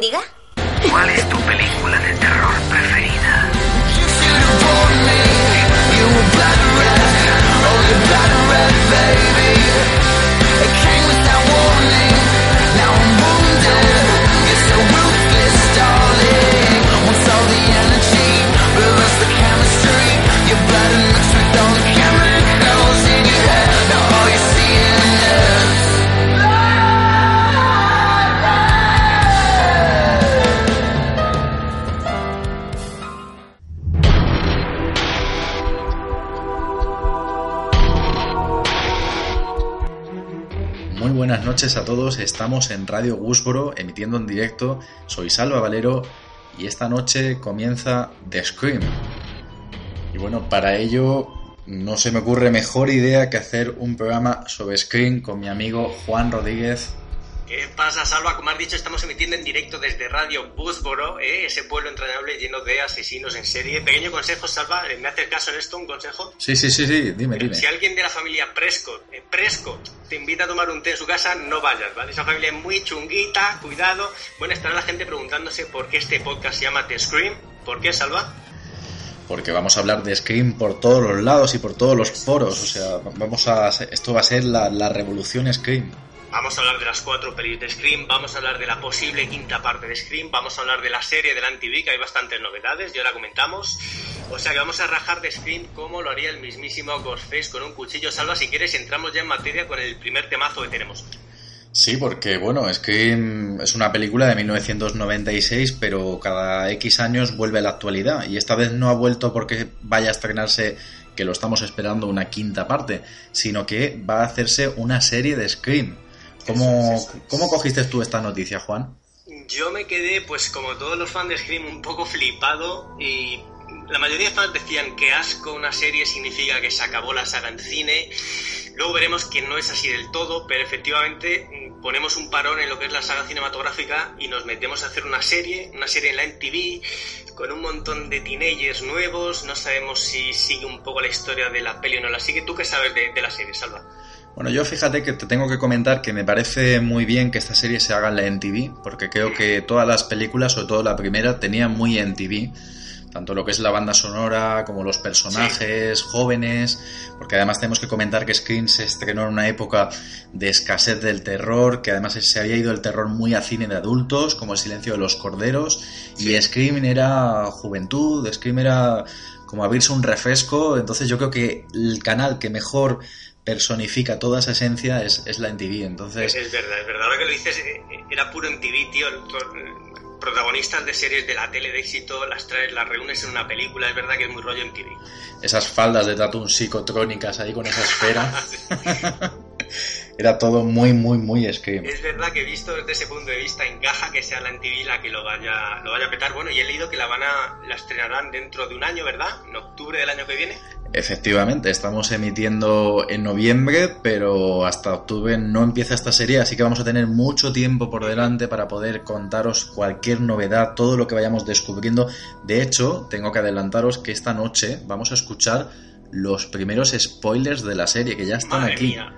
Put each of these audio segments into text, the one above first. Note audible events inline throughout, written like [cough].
Diga. ¿Cuál es tu película de terror preferida? Noches a todos, estamos en Radio Gusboro emitiendo en directo, soy Salva Valero y esta noche comienza The Scream. Y bueno, para ello no se me ocurre mejor idea que hacer un programa sobre Scream con mi amigo Juan Rodríguez. ¿Qué pasa, Salva? Como has dicho, estamos emitiendo en directo desde Radio Busboro, ¿eh? ese pueblo entrañable lleno de asesinos en serie. Pequeño consejo, Salva, ¿me haces caso en esto? ¿Un consejo? Sí, sí, sí, sí, dime, dime. Si alguien de la familia Prescott, eh, Prescott, te invita a tomar un té en su casa, no vayas, ¿vale? Esa familia es muy chunguita, cuidado. Bueno, estará la gente preguntándose por qué este podcast se llama The Scream. ¿Por qué, Salva? Porque vamos a hablar de Scream por todos los lados y por todos los foros. O sea, vamos a esto va a ser la, la revolución Scream. Vamos a hablar de las cuatro pelis de Scream, vamos a hablar de la posible quinta parte de Scream, vamos a hablar de la serie de la MTV, que hay bastantes novedades, ya la comentamos. O sea que vamos a rajar de Scream como lo haría el mismísimo Ghostface con un cuchillo. Salva, si quieres, entramos ya en materia con el primer temazo que tenemos. Sí, porque bueno, Scream es una película de 1996, pero cada X años vuelve a la actualidad. Y esta vez no ha vuelto porque vaya a estrenarse, que lo estamos esperando, una quinta parte, sino que va a hacerse una serie de Scream. ¿Cómo, Eso eso. ¿Cómo cogiste tú esta noticia, Juan? Yo me quedé, pues como todos los fans de Scream, un poco flipado y la mayoría de fans decían que asco una serie significa que se acabó la saga en cine. Luego veremos que no es así del todo, pero efectivamente mm, ponemos un parón en lo que es la saga cinematográfica y nos metemos a hacer una serie, una serie en la MTV con un montón de teenagers nuevos. No sabemos si sigue un poco la historia de la peli o no la sigue. ¿Tú qué sabes de, de la serie, Salva? Bueno, yo fíjate que te tengo que comentar que me parece muy bien que esta serie se haga en la NTV, porque creo que todas las películas, sobre todo la primera, tenían muy NTV. Tanto lo que es la banda sonora como los personajes jóvenes, porque además tenemos que comentar que Scream se estrenó en una época de escasez del terror, que además se había ido el terror muy a cine de adultos, como El silencio de los corderos, y Scream era juventud, Scream era como abrirse un refresco, entonces yo creo que el canal que mejor personifica toda esa esencia es, es la NTV, entonces... Es verdad, es verdad. Ahora que lo dices, eh, eh, era puro en TV, tío. Protagonistas de series de la tele de éxito, las traes, las reúnes en una película. Es verdad que es muy rollo en TV. esas faldas de tatún psicotrónicas ahí con esa esfera. [laughs] [laughs] Era todo muy, muy, muy Scream. Es verdad que visto desde ese punto de vista encaja que sea la MTV la que lo vaya, lo vaya a petar. Bueno, y he leído que la van a, la estrenarán dentro de un año, ¿verdad? En octubre del año que viene. Efectivamente, estamos emitiendo en noviembre, pero hasta octubre no empieza esta serie, así que vamos a tener mucho tiempo por delante para poder contaros cualquier novedad, todo lo que vayamos descubriendo. De hecho, tengo que adelantaros que esta noche vamos a escuchar los primeros spoilers de la serie, que ya están Madre aquí. mía.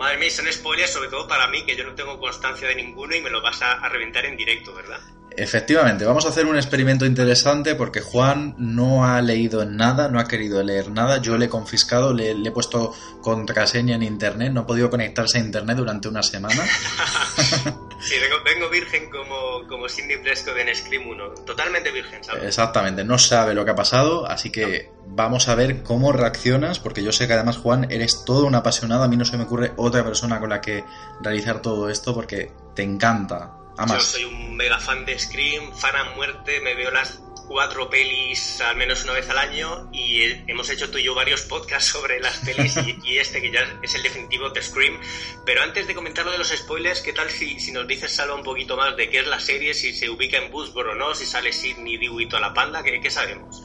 Madre mía, son spoilers, sobre todo para mí, que yo no tengo constancia de ninguno y me lo vas a, a reventar en directo, ¿verdad? Efectivamente, vamos a hacer un experimento interesante porque Juan no ha leído nada, no ha querido leer nada. Yo le he confiscado, le, le he puesto contraseña en internet, no ha podido conectarse a internet durante una semana. [laughs] Sí, vengo, vengo virgen como, como Cindy Prescott en Scream 1. Totalmente virgen, ¿sabes? Exactamente, no sabe lo que ha pasado, así que vamos a ver cómo reaccionas, porque yo sé que además Juan eres todo un apasionado, a mí no se me ocurre otra persona con la que realizar todo esto porque te encanta. Yo soy un mega fan de Scream, fan a muerte, me veo las cuatro pelis al menos una vez al año y hemos hecho tú y yo varios podcasts [laughs] sobre las pelis y, y este que ya es el definitivo de Scream. Pero antes de comentar lo de los spoilers, ¿qué tal si, si nos dices, Salva, un poquito más de qué es la serie, si se ubica en Busboro o no, si sale Sidney, Dewey y toda la panda? ¿Qué, qué sabemos?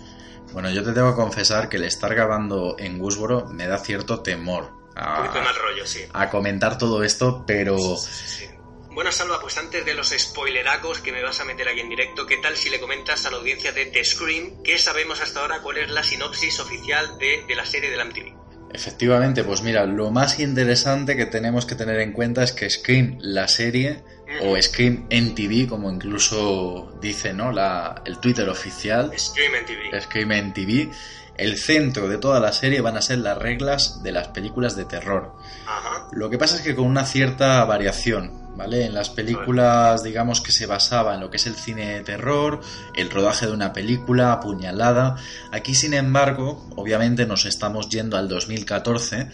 Bueno, yo te tengo que confesar que el estar grabando en Gusboro me da cierto temor Un poquito de a, mal rollo, sí. a comentar todo esto, pero Sí, sí. Bueno, Salva, pues antes de los spoileracos que me vas a meter aquí en directo, ¿qué tal si le comentas a la audiencia de The Scream qué sabemos hasta ahora, cuál es la sinopsis oficial de, de la serie de la MTV? efectivamente, pues mira, lo más interesante que tenemos que tener en cuenta es que Scream, la serie, o Scream NTV, como incluso dice ¿no? la, el Twitter oficial. Scream NTV. Scream NTV. El centro de toda la serie van a ser las reglas de las películas de terror. Ajá. Lo que pasa es que con una cierta variación, ¿vale? En las películas, digamos que se basaba en lo que es el cine de terror, el rodaje de una película, apuñalada. Aquí, sin embargo, obviamente nos estamos yendo al 2014. Ujú.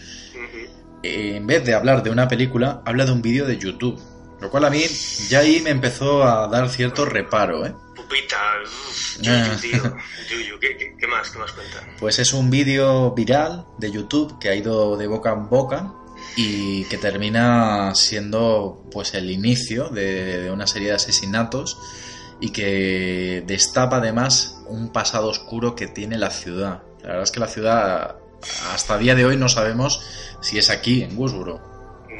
Eh, en vez de hablar de una película, habla de un vídeo de YouTube. Lo cual a mí ya ahí me empezó a dar cierto reparo, ¿eh? Pupita, uff, Ah. Yuyu, tío. [laughs] Yuyu, ¿qué, qué, qué más? ¿Qué más cuenta? Pues es un vídeo viral de YouTube que ha ido de boca en boca y que termina siendo pues el inicio de, de una serie de asesinatos y que destapa además un pasado oscuro que tiene la ciudad. La verdad es que la ciudad hasta día de hoy no sabemos si es aquí, en Woodsboro.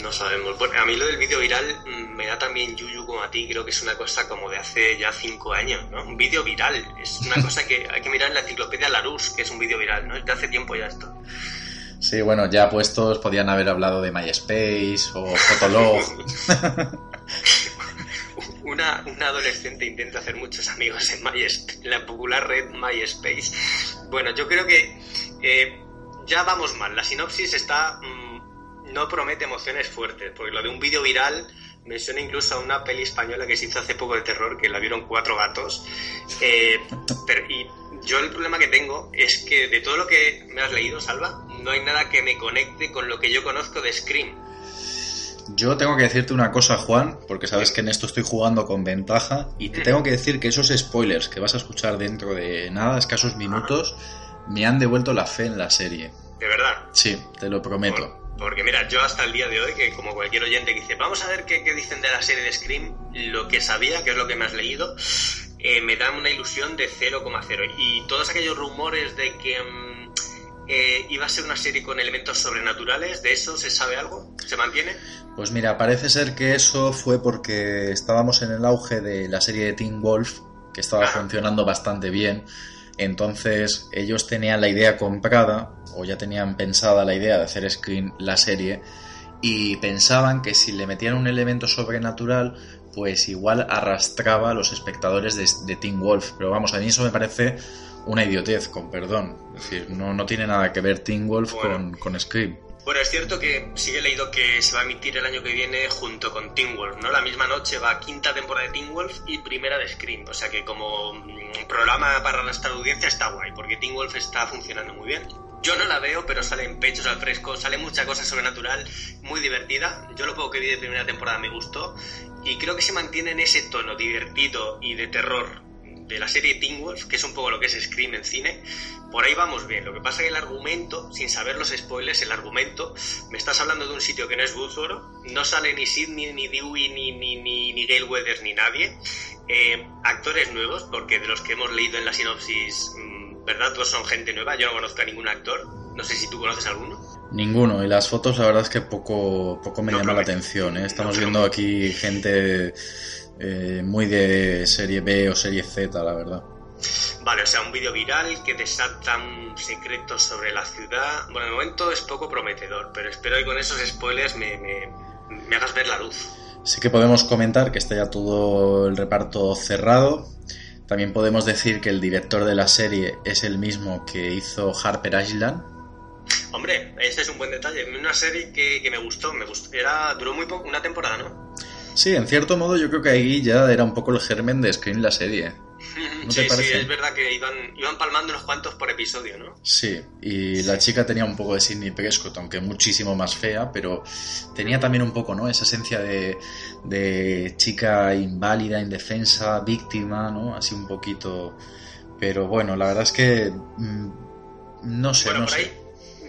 No sabemos. Bueno, a mí lo del vídeo viral mm, me da también yuyu como a ti. Creo que es una cosa como de hace ya cinco años, ¿no? Un vídeo viral. Es una [laughs] cosa que hay que mirar en la enciclopedia Larousse, que es un vídeo viral, ¿no? Es de hace tiempo ya esto. Sí, bueno, ya puestos podían haber hablado de MySpace o Fotolog. [laughs] Una, adolescente intenta hacer muchos amigos en, MySpace, en la popular red MySpace. Bueno, yo creo que eh, ya vamos mal. La sinopsis está mm, no promete emociones fuertes, porque lo de un vídeo viral me suena incluso a una peli española que se hizo hace poco de terror, que la vieron cuatro gatos. Eh, y yo el problema que tengo es que de todo lo que me has leído, Salva, no hay nada que me conecte con lo que yo conozco de Scream. Yo tengo que decirte una cosa, Juan, porque sabes que en esto estoy jugando con ventaja y te tengo que decir que esos spoilers que vas a escuchar dentro de nada, escasos minutos, me han devuelto la fe en la serie. De verdad. Sí, te lo prometo. Por- porque mira, yo hasta el día de hoy, que como cualquier oyente que dice, vamos a ver qué, qué dicen de la serie de Scream, lo que sabía, que es lo que me has leído, eh, me da una ilusión de 0,0. Y todos aquellos rumores de que mm, eh, iba a ser una serie con elementos sobrenaturales, ¿de eso se sabe algo? ¿Se mantiene? Pues mira, parece ser que eso fue porque estábamos en el auge de la serie de Teen Wolf, que estaba Ajá. funcionando bastante bien. Entonces ellos tenían la idea comprada, o ya tenían pensada la idea de hacer Screen la serie, y pensaban que si le metían un elemento sobrenatural, pues igual arrastraba a los espectadores de, de Teen Wolf. Pero vamos, a mí eso me parece una idiotez, con perdón. Es decir, no, no tiene nada que ver Teen Wolf Bueno. con, con Scream. Bueno, es cierto que sí he leído que se va a emitir el año que viene junto con Teen Wolf, ¿no? La misma noche va quinta temporada de Teen Wolf y primera de Scream. O sea que como mm, programa para nuestra audiencia está guay, porque Teen Wolf está funcionando muy bien. Yo no la veo, pero salen pechos al fresco, sale mucha cosa sobrenatural, muy divertida. Yo lo poco que vi de primera temporada me gustó y creo que se mantiene en ese tono divertido y de terror de la serie Teen Wolf, que es un poco lo que es Scream en cine, por ahí vamos bien. Lo que pasa es que el argumento, sin saber los spoilers, el argumento, me estás hablando de un sitio que no es Woodsboro, no sale ni Sidney, ni Dewey, ni, ni, ni, ni Gail Weathers, ni nadie. Eh, actores nuevos, porque de los que hemos leído en la sinopsis, mm, ¿verdad? Todos son gente nueva, yo no conozco a ningún actor. No sé si tú conoces alguno. Ninguno, y las fotos la verdad es que poco, poco me No llama la atención. ¿eh? Estamos No viendo aquí gente eh, muy de serie B o serie Z, la verdad. Vale, o sea, un vídeo viral que desata un secreto sobre la ciudad. Bueno, de momento es poco prometedor, pero espero que con esos spoilers me, me, me hagas ver la luz. Sí que podemos comentar que está ya todo el reparto cerrado. También podemos decir que el director de la serie es el mismo que hizo Harper Island. Hombre, este es un buen detalle. Una serie que, que me gustó, me gustó. Era, duró muy poco, una temporada, ¿no? Sí, en cierto modo yo creo que ahí ya era un poco el germen de Screen la serie. [laughs] ¿No te sí, sí, es verdad que iban, iban palmando unos cuantos por episodio, ¿no? Sí, y la chica tenía un poco de Sidney Prescott, aunque muchísimo más fea, pero tenía también un poco, ¿no? Esa esencia de, de chica inválida, indefensa, víctima, ¿no? Así un poquito. Pero bueno, la verdad es que. mm, no sé, bueno, no por sé. ahí,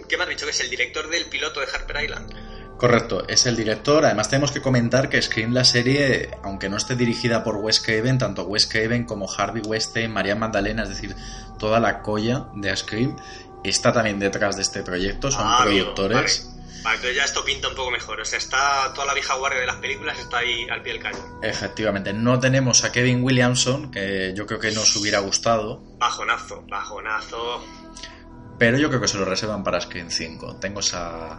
¿qué me has dicho? Que es el director del piloto de Harper Island. Correcto, es el director. Además, tenemos que comentar que Scream, la serie, aunque no esté dirigida por Wes Craven, tanto Wes Craven como Harvey Weinstein, María Magdalena, es decir, toda la colla de Scream, está también detrás de este proyecto, son Ah, amigo, productores. Vale. Vale, entonces ya esto pinta un poco mejor. O sea, está toda la vieja guardia de las películas está ahí al pie del cañón. Efectivamente, no tenemos a Kevin Williamson, que yo creo que nos hubiera gustado, Bajonazo, bajonazo. pero yo creo que se lo reservan para Scream 5. Tengo esa...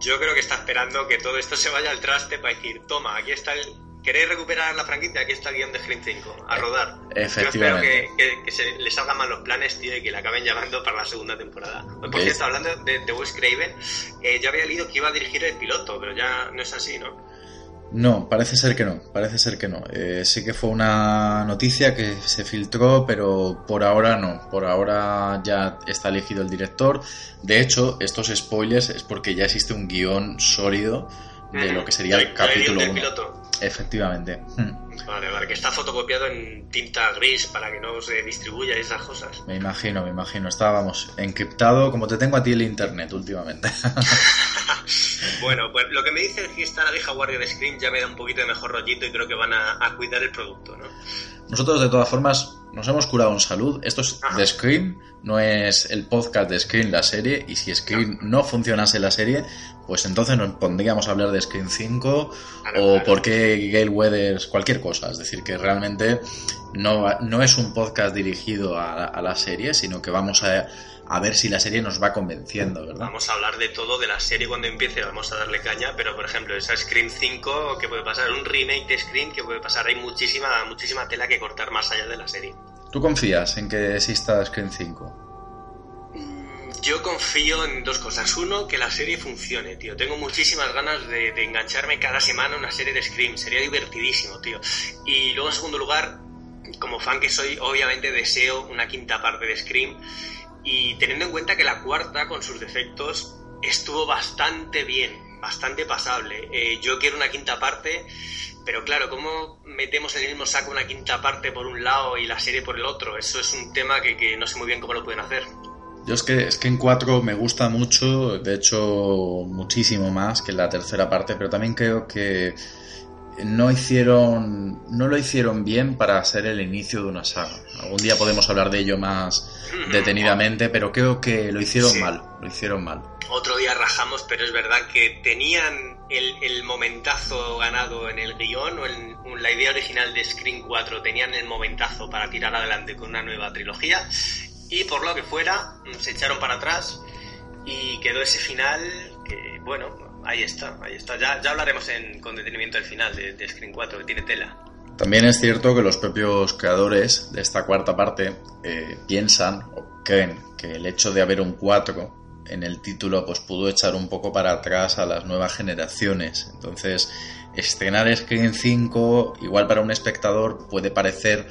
Yo creo que está esperando que todo esto se vaya al traste para decir, toma, aquí está el, ¿Queréis recuperar la franquicia? Aquí está el guion de Scream 5, a rodar. Efectivamente. Yo espero que, que- que se les salgan mal los planes, tío, y que la acaben llamando para la segunda temporada. Por ¿Ves? cierto, hablando de, de Wes Craven, eh, yo había leído que iba a dirigir el piloto, pero ya no es así, ¿no? No, parece ser que no, parece ser que no. Eh, sí que fue una noticia que se filtró, pero por ahora no. Por ahora ya está elegido el director. De hecho, estos spoilers es porque ya existe un guion sólido de lo que sería el capítulo guion 1. Efectivamente. Hmm. Vale, vale, que está fotocopiado en tinta gris para que no se distribuya esas cosas. Me imagino, me imagino. Estábamos encriptado como te tengo a ti el internet últimamente. [laughs] [laughs] Bueno, pues lo que me dice es que está la vieja guardia de Scream ya me da un poquito de mejor rollito y creo que van a, a cuidar el producto, ¿no? Nosotros de todas formas nos hemos curado en salud. Esto es Ajá. de Scream, no es el podcast de Scream la serie. Y si Scream no funcionase la serie, pues entonces nos pondríamos a hablar de Scream 5 Claro, o claro. por qué Gale Weathers, cualquier cosa. Es decir, que realmente no, no es un podcast dirigido a, a la serie, sino que vamos a, a ver si la serie nos va convenciendo, ¿verdad? Vamos a hablar de todo, de la serie cuando empiece, vamos a darle caña, pero por ejemplo, esa Scream 5, ¿qué puede pasar? Un remake de Scream, ¿qué puede pasar? Hay muchísima, muchísima tela que cortar más allá de la serie. ¿Tú confías en que exista Scream 5? Mm, Yo confío en dos cosas. Uno, que la serie funcione, tío. Tengo muchísimas ganas de, de engancharme cada semana a una serie de Scream. Sería divertidísimo, tío. Y luego, en segundo lugar, como fan que soy, obviamente deseo una quinta parte de Scream. Y teniendo en cuenta que la cuarta, con sus defectos, estuvo bastante bien, bastante pasable. Eh, yo quiero una quinta parte, pero claro, ¿cómo metemos en el mismo saco una quinta parte por un lado y la serie por el otro? Eso es un tema que, que no sé muy bien cómo lo pueden hacer. Yo es que, es que en 4 me gusta mucho, de hecho muchísimo más que en la tercera parte, pero también creo que no hicieron no lo hicieron bien para ser el inicio de una saga. Algún día podemos hablar de ello más detenidamente, pero creo que lo hicieron Sí. mal, lo hicieron mal. Otro día rajamos, pero es verdad que tenían el, el momentazo ganado en el guion o en, la idea original de Screen 4, tenían el momentazo para tirar adelante con una nueva trilogía y por lo que fuera se echaron para atrás y quedó ese final que, bueno, ahí está, ahí está. Ya, ya hablaremos en- con detenimiento del final de, Screen 4, que tiene tela. También es cierto que los propios creadores de esta cuarta parte eh, piensan o creen que el hecho de haber un 4 en el título pues pudo echar un poco para atrás a las nuevas generaciones. Entonces, estrenar Screen 5 igual para un espectador puede parecer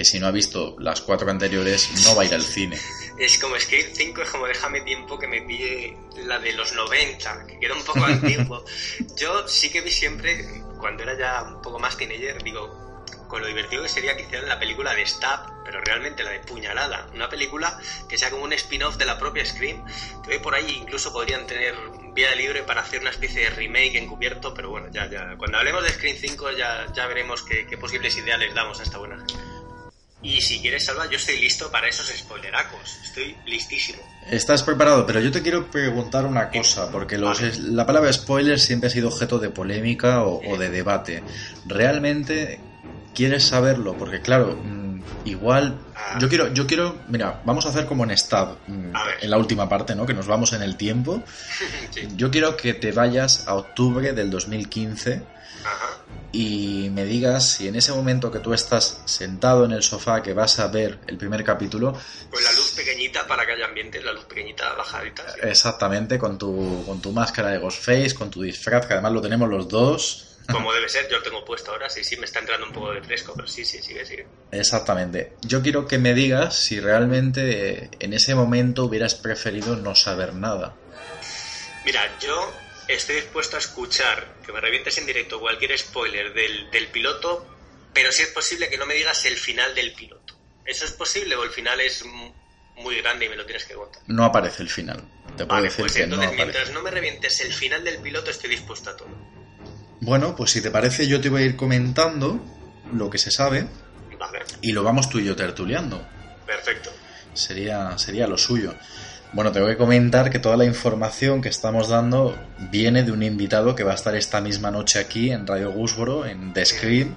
que si no ha visto las cuatro anteriores no va a ir al cine. [laughs] Es como Scream 5, es como déjame tiempo que me pille la de los 90, que queda un poco antiguo. [laughs] Yo sí que vi siempre, cuando era ya un poco más teenager, digo, con lo divertido que sería que hicieran la película de Stab, pero realmente la de Puñalada. Una película que sea como un spin-off de la propia Scream, que hoy por ahí incluso podrían tener vía libre para hacer una especie de remake encubierto, pero bueno, ya, ya. Cuando hablemos de Scream 5 ya, ya veremos qué, qué posibles ideas les damos a esta buena gente. Y si quieres, Salva, yo estoy listo para esos spoileracos. Estoy listísimo. Estás preparado, pero yo te quiero preguntar una cosa, porque los, Vale. la palabra spoiler siempre ha sido objeto de polémica o, o de debate. ¿Realmente quieres saberlo? Porque claro, mm, igual... Yo quiero, yo quiero, mira, vamos a hacer como en Stab, mm, en la última parte, ¿no? Que nos vamos en el tiempo. [laughs] Sí. Yo quiero que te vayas a octubre del 2015 Ajá. Y me digas si en ese momento que tú estás sentado en el sofá, que vas a ver el primer capítulo, Pues la luz pequeñita para que haya ambiente, la luz pequeñita bajadita. sí. Exactamente, con tu, con tu máscara de Ghostface, con tu disfraz, que además lo tenemos los dos. Como debe ser, yo lo tengo puesto ahora. Sí, sí, me está entrando un poco de fresco, pero sí, sí, sigue, sigue. Exactamente. Yo quiero que me digas si realmente eh, en ese momento hubieras preferido no saber nada. Mira, yo estoy dispuesto a escuchar que me revientes en directo cualquier spoiler del, del piloto, pero si es posible que no me digas el final del piloto. ¿Eso es posible o el final es muy grande y me lo tienes que contar? No aparece el final. Te puedo Vale, decir pues que entonces mientras no me revientes el final del piloto estoy dispuesto a todo. Bueno, pues si te parece, yo te voy a ir comentando lo que se sabe Vale, y lo vamos tú y yo tertuleando. perfecto. Sería, sería lo suyo. Bueno, te voy a comentar que toda la información que estamos dando viene de un invitado que va a estar esta misma noche aquí en Radio Gusboro, en The Screen,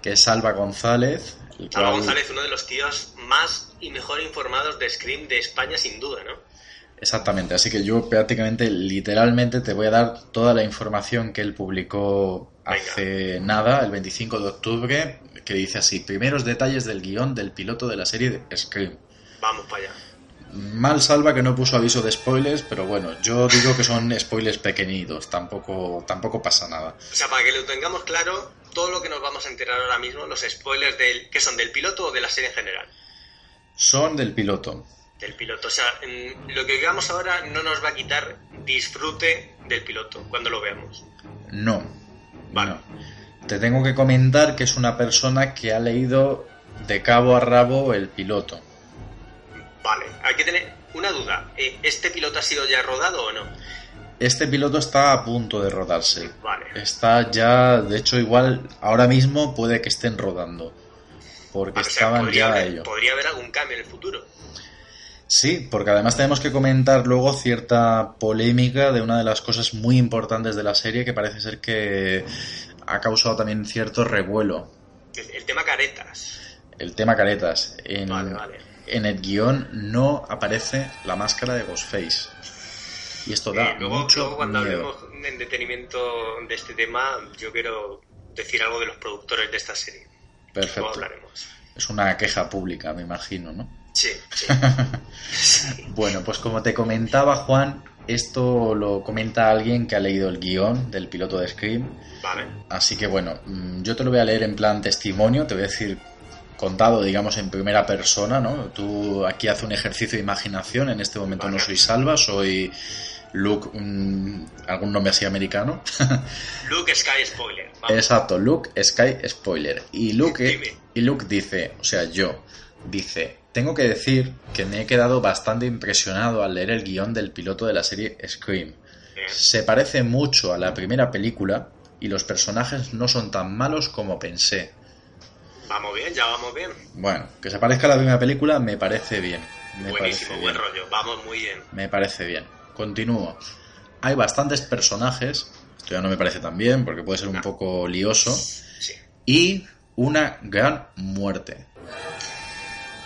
que es Salva González. cual- González, uno de los tíos más y mejor informados de Scream de España, sin duda, ¿no? Exactamente, así que yo prácticamente, literalmente, te voy a dar toda la información que él publicó hace nada, el 25 de octubre, que dice así, primeros detalles del guion del piloto de la serie de Scream. Vamos para allá. Mal salva que no puso aviso de spoilers, pero bueno, yo digo que son spoilers pequeñitos, tampoco, tampoco pasa nada. O sea, para que lo tengamos claro, todo lo que nos vamos a enterar ahora mismo, los spoilers del, ¿qué son? ¿Del piloto o de la serie en general? Son del piloto. Del piloto. O sea, lo que digamos ahora no nos va a quitar disfrute del piloto cuando lo veamos. No. Vale. no. Te tengo que comentar que es una persona que ha leído de cabo a rabo el piloto. Vale, hay que tener una duda. Eh, ¿Este piloto ha sido ya rodado o no? Este piloto está a punto de rodarse. Vale. Está ya, de hecho, igual ahora mismo puede que estén rodando. Porque O sea, estaban ya haber, ellos. podría haber algún cambio en el futuro. Sí, porque además tenemos que comentar luego cierta polémica de una de las cosas muy importantes de la serie que parece ser que ha causado también cierto revuelo. El, el tema caretas. El tema caretas. En, Vale, vale. En el guion no aparece la máscara de Ghostface. Y esto da Eh, luego, mucho luego cuando miedo. hablemos en detenimiento de este tema, yo quiero decir algo de los productores de esta serie. Luego Perfecto. hablaremos. Es una queja pública, me imagino, ¿no? Sí, sí. [laughs] Sí. Bueno, pues como te comentaba Juan, esto lo comenta alguien que ha leído el guion del piloto de Scream. Vale. Así que bueno, mm, yo te lo voy a leer en plan testimonio, te voy a decir contado, digamos, en primera persona, ¿no? Tú aquí haces un ejercicio de imaginación, en este momento no soy Salva, soy Luke, algún nombre así americano. [laughs] Luke Sky Spoiler. Vamos. Exacto, Luke Sky Spoiler. Y Luke, Dime. y Luke dice, o sea, yo, dice, tengo que decir que me he quedado bastante impresionado al leer el guion del piloto de la serie Scream. Se parece mucho a la primera película y los personajes no son tan malos como pensé. Vamos bien, ya vamos bien. Bueno, que se parezca a la primera película me parece bien. Me Buenísimo, parece buen bien. rollo. Vamos muy bien. Me parece bien. Continúo. Hay bastantes personajes, esto ya no me parece tan bien porque puede ser un No. poco lioso, Sí. y una gran muerte.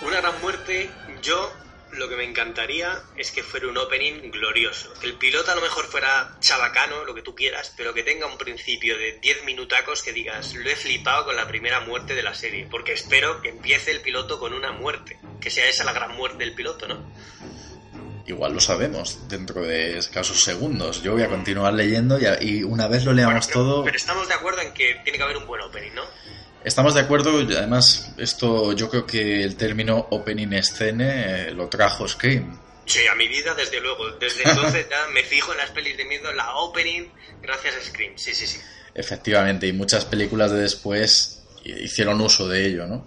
Una gran muerte, yo lo que me encantaría es que fuera un opening glorioso. Que el piloto a lo mejor fuera chabacano, lo que tú quieras, pero que tenga un principio de 10 minutacos que digas, lo he flipado con la primera muerte de la serie. Porque espero que empiece el piloto con una muerte. Que sea esa la gran muerte del piloto, ¿no? Igual lo sabemos dentro de escasos segundos. Yo voy a continuar leyendo y, una vez lo leamos Bueno, pero, todo, pero estamos de acuerdo en que tiene que haber un buen opening, ¿no? Estamos de acuerdo. y Además, esto yo creo que el término opening scene eh, lo trajo Scream. Sí, a mi vida, desde luego. Desde entonces ya me fijo en las pelis de miedo, la opening, gracias a Scream. Sí, sí, sí. Efectivamente, y muchas películas de después hicieron uso de ello, ¿no?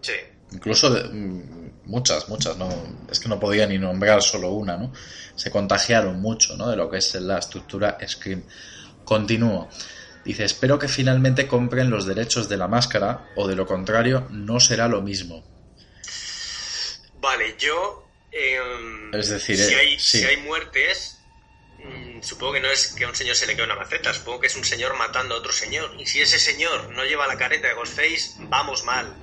Sí. Incluso de- mm, muchas, muchas, no, es que no podía ni nombrar solo una, ¿no? Se contagiaron mucho, ¿no? De lo que es la estructura Scream. Continúo. Dice, espero que finalmente compren los derechos de la máscara o de lo contrario no será lo mismo. Vale, yo. em, Es decir, si, eh, hay, sí. si hay muertes, mm, supongo que no es que a un señor se le quede una maceta, supongo que es un señor matando a otro señor. Y si ese señor no lleva la careta de Ghostface, vamos mal.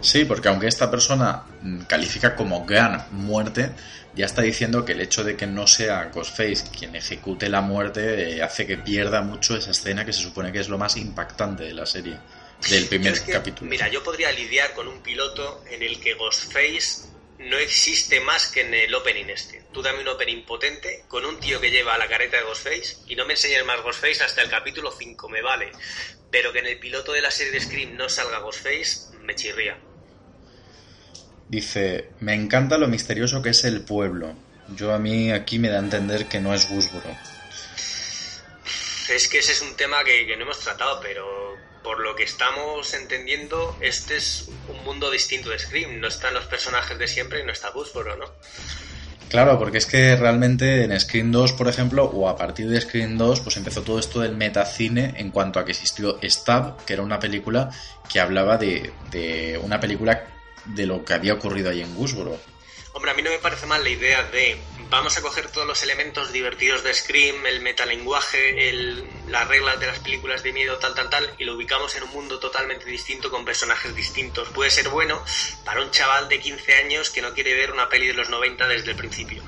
Sí, porque aunque esta persona mm, califica como gran muerte, ya está diciendo que el hecho de que no sea Ghostface quien ejecute la muerte eh, hace que pierda mucho esa escena que se supone que es lo más impactante de la serie, del primer Yo es que, capítulo. Mira, yo podría lidiar con un piloto en el que Ghostface no existe más que en el opening este. Tú dame un opening potente con un tío que lleva la careta de Ghostface y no me enseñes más Ghostface hasta el capítulo 5, me vale. Pero que en el piloto de la serie de Scream no salga Ghostface, me chirría. Dice, me encanta lo misterioso que es el pueblo. Yo a mí aquí me da a entender que no es Gusboro. Es que ese es un tema que, que no hemos tratado, pero por lo que estamos entendiendo, este es un mundo distinto de Scream. No están los personajes de siempre y no está Gusboro, ¿no? Claro, porque es que realmente en Scream 2, por ejemplo, o a partir de Scream 2, pues empezó todo esto del metacine en cuanto a que existió Stab, que era una película que hablaba de, de una película de lo que había ocurrido ahí en Gusboro. Hombre, a mí no me parece mal la idea de vamos a coger todos los elementos divertidos de Scream, el metalenguaje, el, las reglas de las películas de miedo, tal, tal, tal, y lo ubicamos en un mundo totalmente distinto con personajes distintos. Puede ser bueno para un chaval de 15 años que no quiere ver una peli de los 90 desde el principio.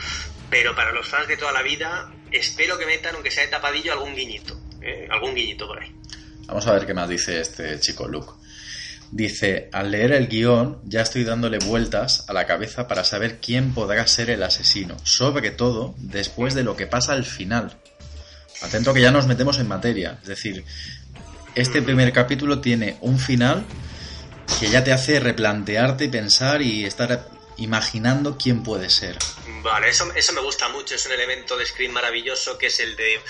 pero para los fans de toda la vida, espero que metan, aunque sea de tapadillo, algún guiñito. ¿eh? Algún guiñito por ahí. Vamos a ver qué más dice este chico Luke. Dice, al leer el guion ya estoy dándole vueltas a la cabeza para saber quién podrá ser el asesino, sobre todo después de lo que pasa al final. Atento que ya nos metemos en materia, es decir, este primer capítulo tiene un final que ya te hace replantearte, pensar y estar imaginando quién puede ser. Vale, eso, eso me gusta mucho, es un elemento de Scream maravilloso que es el de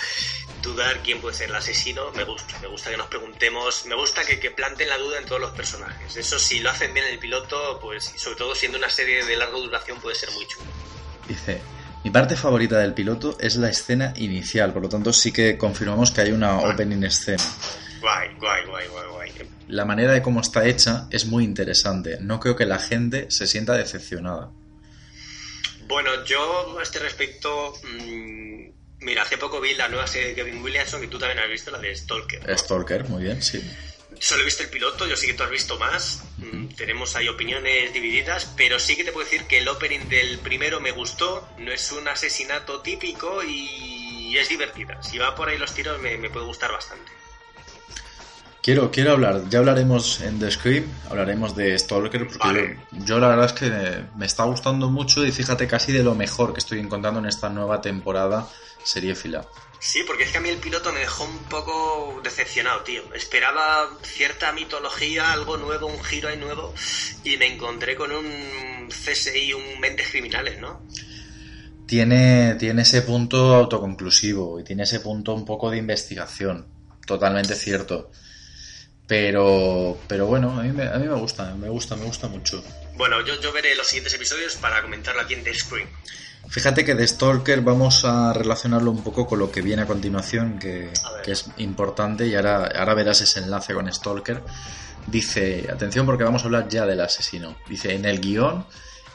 dudar quién puede ser el asesino. Me gusta, me gusta que nos preguntemos, me gusta que, que planten la duda en todos los personajes. Eso si lo hacen bien en el piloto, pues sobre todo siendo una serie de larga duración puede ser muy chulo. Dice, mi parte favorita del piloto es la escena inicial, por lo tanto sí que confirmamos que hay una opening escena. Guay, guay, guay, guay, guay. La manera de cómo está hecha es muy interesante. No creo que la gente se sienta decepcionada. Bueno, yo a este respecto, mmm, mira, hace poco vi la nueva serie de Kevin Williamson y tú también has visto la de Stalker. ¿no? Stalker, muy bien, sí. Solo he visto el piloto, yo sí que tú has visto más. Mm, Tenemos ahí opiniones divididas, pero sí que te puedo decir que el opening del primero me gustó. No es un asesinato típico y es divertida. Si va por ahí los tiros, me, me puede gustar bastante. Quiero, quiero hablar, ya hablaremos en The Scream, hablaremos de Stalker, porque Vale. yo, yo la verdad es que me está gustando mucho y fíjate casi de lo mejor que estoy encontrando en esta nueva temporada seriéfila. Sí, porque es que a mí el piloto me dejó un poco decepcionado, tío. Esperaba cierta mitología, algo nuevo, un giro ahí nuevo, y me encontré con un CSI, un mentes criminales, ¿no? Tiene, tiene ese punto autoconclusivo y tiene ese punto un poco de investigación, totalmente cierto. Pero, pero bueno, a mí, me, a mí me gusta, me gusta, me gusta mucho. Bueno, yo, yo veré los siguientes episodios para comentarlo aquí en The Screen. Fíjate que de Stalker vamos a relacionarlo un poco con lo que viene a continuación, que, A que es importante, y ahora, ahora verás ese enlace con Stalker. Dice, atención porque vamos a hablar ya del asesino. Dice, en el guion,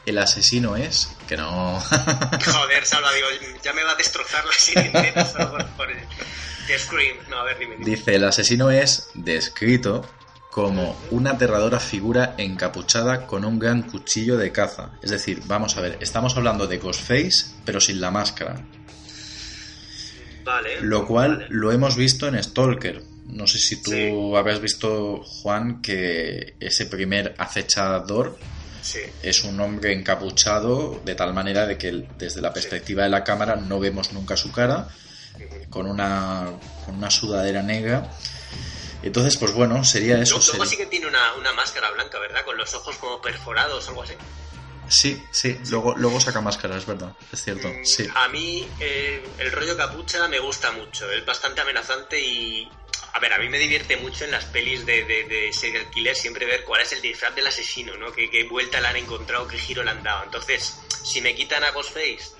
el asesino es... Que no... [laughs] Joder, Salva, digo, ya me va a destrozar la solo [laughs] por, por The Scream. No, a ver, dime. dime. Dice, el asesino es descrito como una aterradora figura encapuchada con un gran cuchillo de caza. Es decir, vamos a ver, estamos hablando de Ghostface, pero sin la máscara. Vale. Lo cual vale. lo hemos visto en Stalker. No sé si tú Sí. habrás visto, Juan, que ese primer acechador Sí. es un hombre encapuchado de tal manera de que desde la perspectiva de la cámara no vemos nunca su cara, con una, con una sudadera negra. Entonces, pues bueno, sería eso. Luego, sí que tiene una, una máscara blanca, ¿verdad? Con los ojos como perforados o algo así. Sí, sí, luego, luego saca máscara, es verdad, es cierto, Mm, sí. A mí eh, el rollo capucha me gusta mucho, es bastante amenazante y... A ver, a mí me divierte mucho en las pelis de, de, de serial killer siempre ver cuál es el disfraz del asesino, ¿no? ¿Qué, qué vuelta le han encontrado, qué giro le han dado. Entonces, si me quitan a Ghostface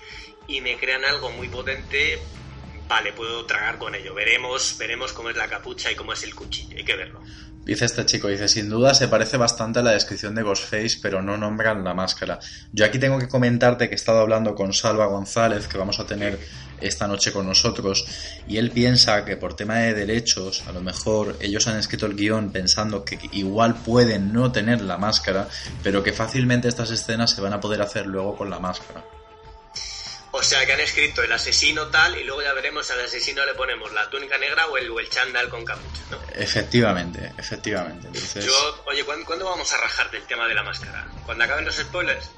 y me crean algo muy potente, vale, puedo tragar con ello. Veremos, veremos cómo es la capucha y cómo es el cuchillo, hay que verlo. Dice este chico, dice, sin duda se parece bastante a la descripción de Ghostface, pero no nombran la máscara. Yo aquí tengo que comentarte que he estado hablando con Salva González, que vamos a tener esta noche con nosotros, y él piensa que por tema de derechos, a lo mejor ellos han escrito el guion pensando que igual pueden no tener la máscara, pero que fácilmente estas escenas se van a poder hacer luego con la máscara. O sea, que han escrito el asesino tal y luego ya veremos al asesino le ponemos la túnica negra o el, o el chándal con capucha, ¿no? Efectivamente, efectivamente. Entonces, Yo, oye, ¿cuándo, cuándo vamos a rajar del tema de la máscara? ¿Cuando acaben los spoilers?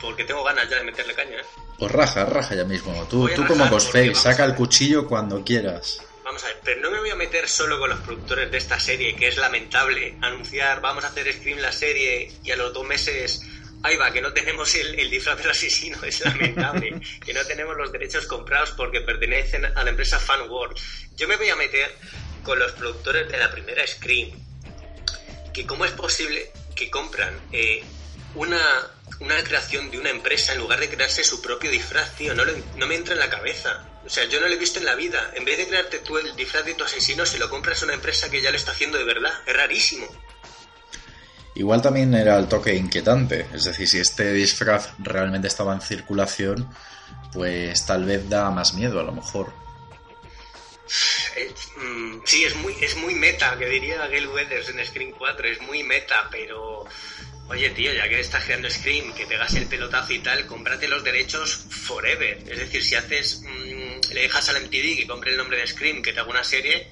Porque tengo ganas ya de meterle caña, ¿eh? pues raja, raja ya mismo. Tú, tú como vamos saca el cuchillo cuando quieras. Vamos a ver, pero no me voy a meter solo con los productores de esta serie, que es lamentable anunciar, vamos a hacer Scream la serie y a los dos meses, ahí va, que no tenemos el, el disfraz del asesino, es lamentable, [laughs] que no tenemos los derechos comprados porque pertenecen a la empresa Fan World. Yo me voy a meter con los productores de la primera Scream, que cómo es posible que compran eh, una, una creación de una empresa en lugar de crearse su propio disfraz, tío. No, lo- no me entra en la cabeza. O sea, yo no lo he visto en la vida. En vez de crearte tú el disfraz de tu asesino, se lo compras a una empresa que ya lo está haciendo de verdad. Es rarísimo. Igual también era el toque inquietante, es decir, si este disfraz realmente estaba en circulación, pues tal vez da más miedo a lo mejor. Eh, mm, sí, es muy, es muy meta, que diría Gail Weathers en Screen 4. Es muy meta, pero Oye, tío, ya que estás creando Scream, que pegas el pelotazo y tal, cómprate los derechos forever. Es decir, si haces, mm, le dejas al MTV que compre el nombre de Scream, que te haga una serie,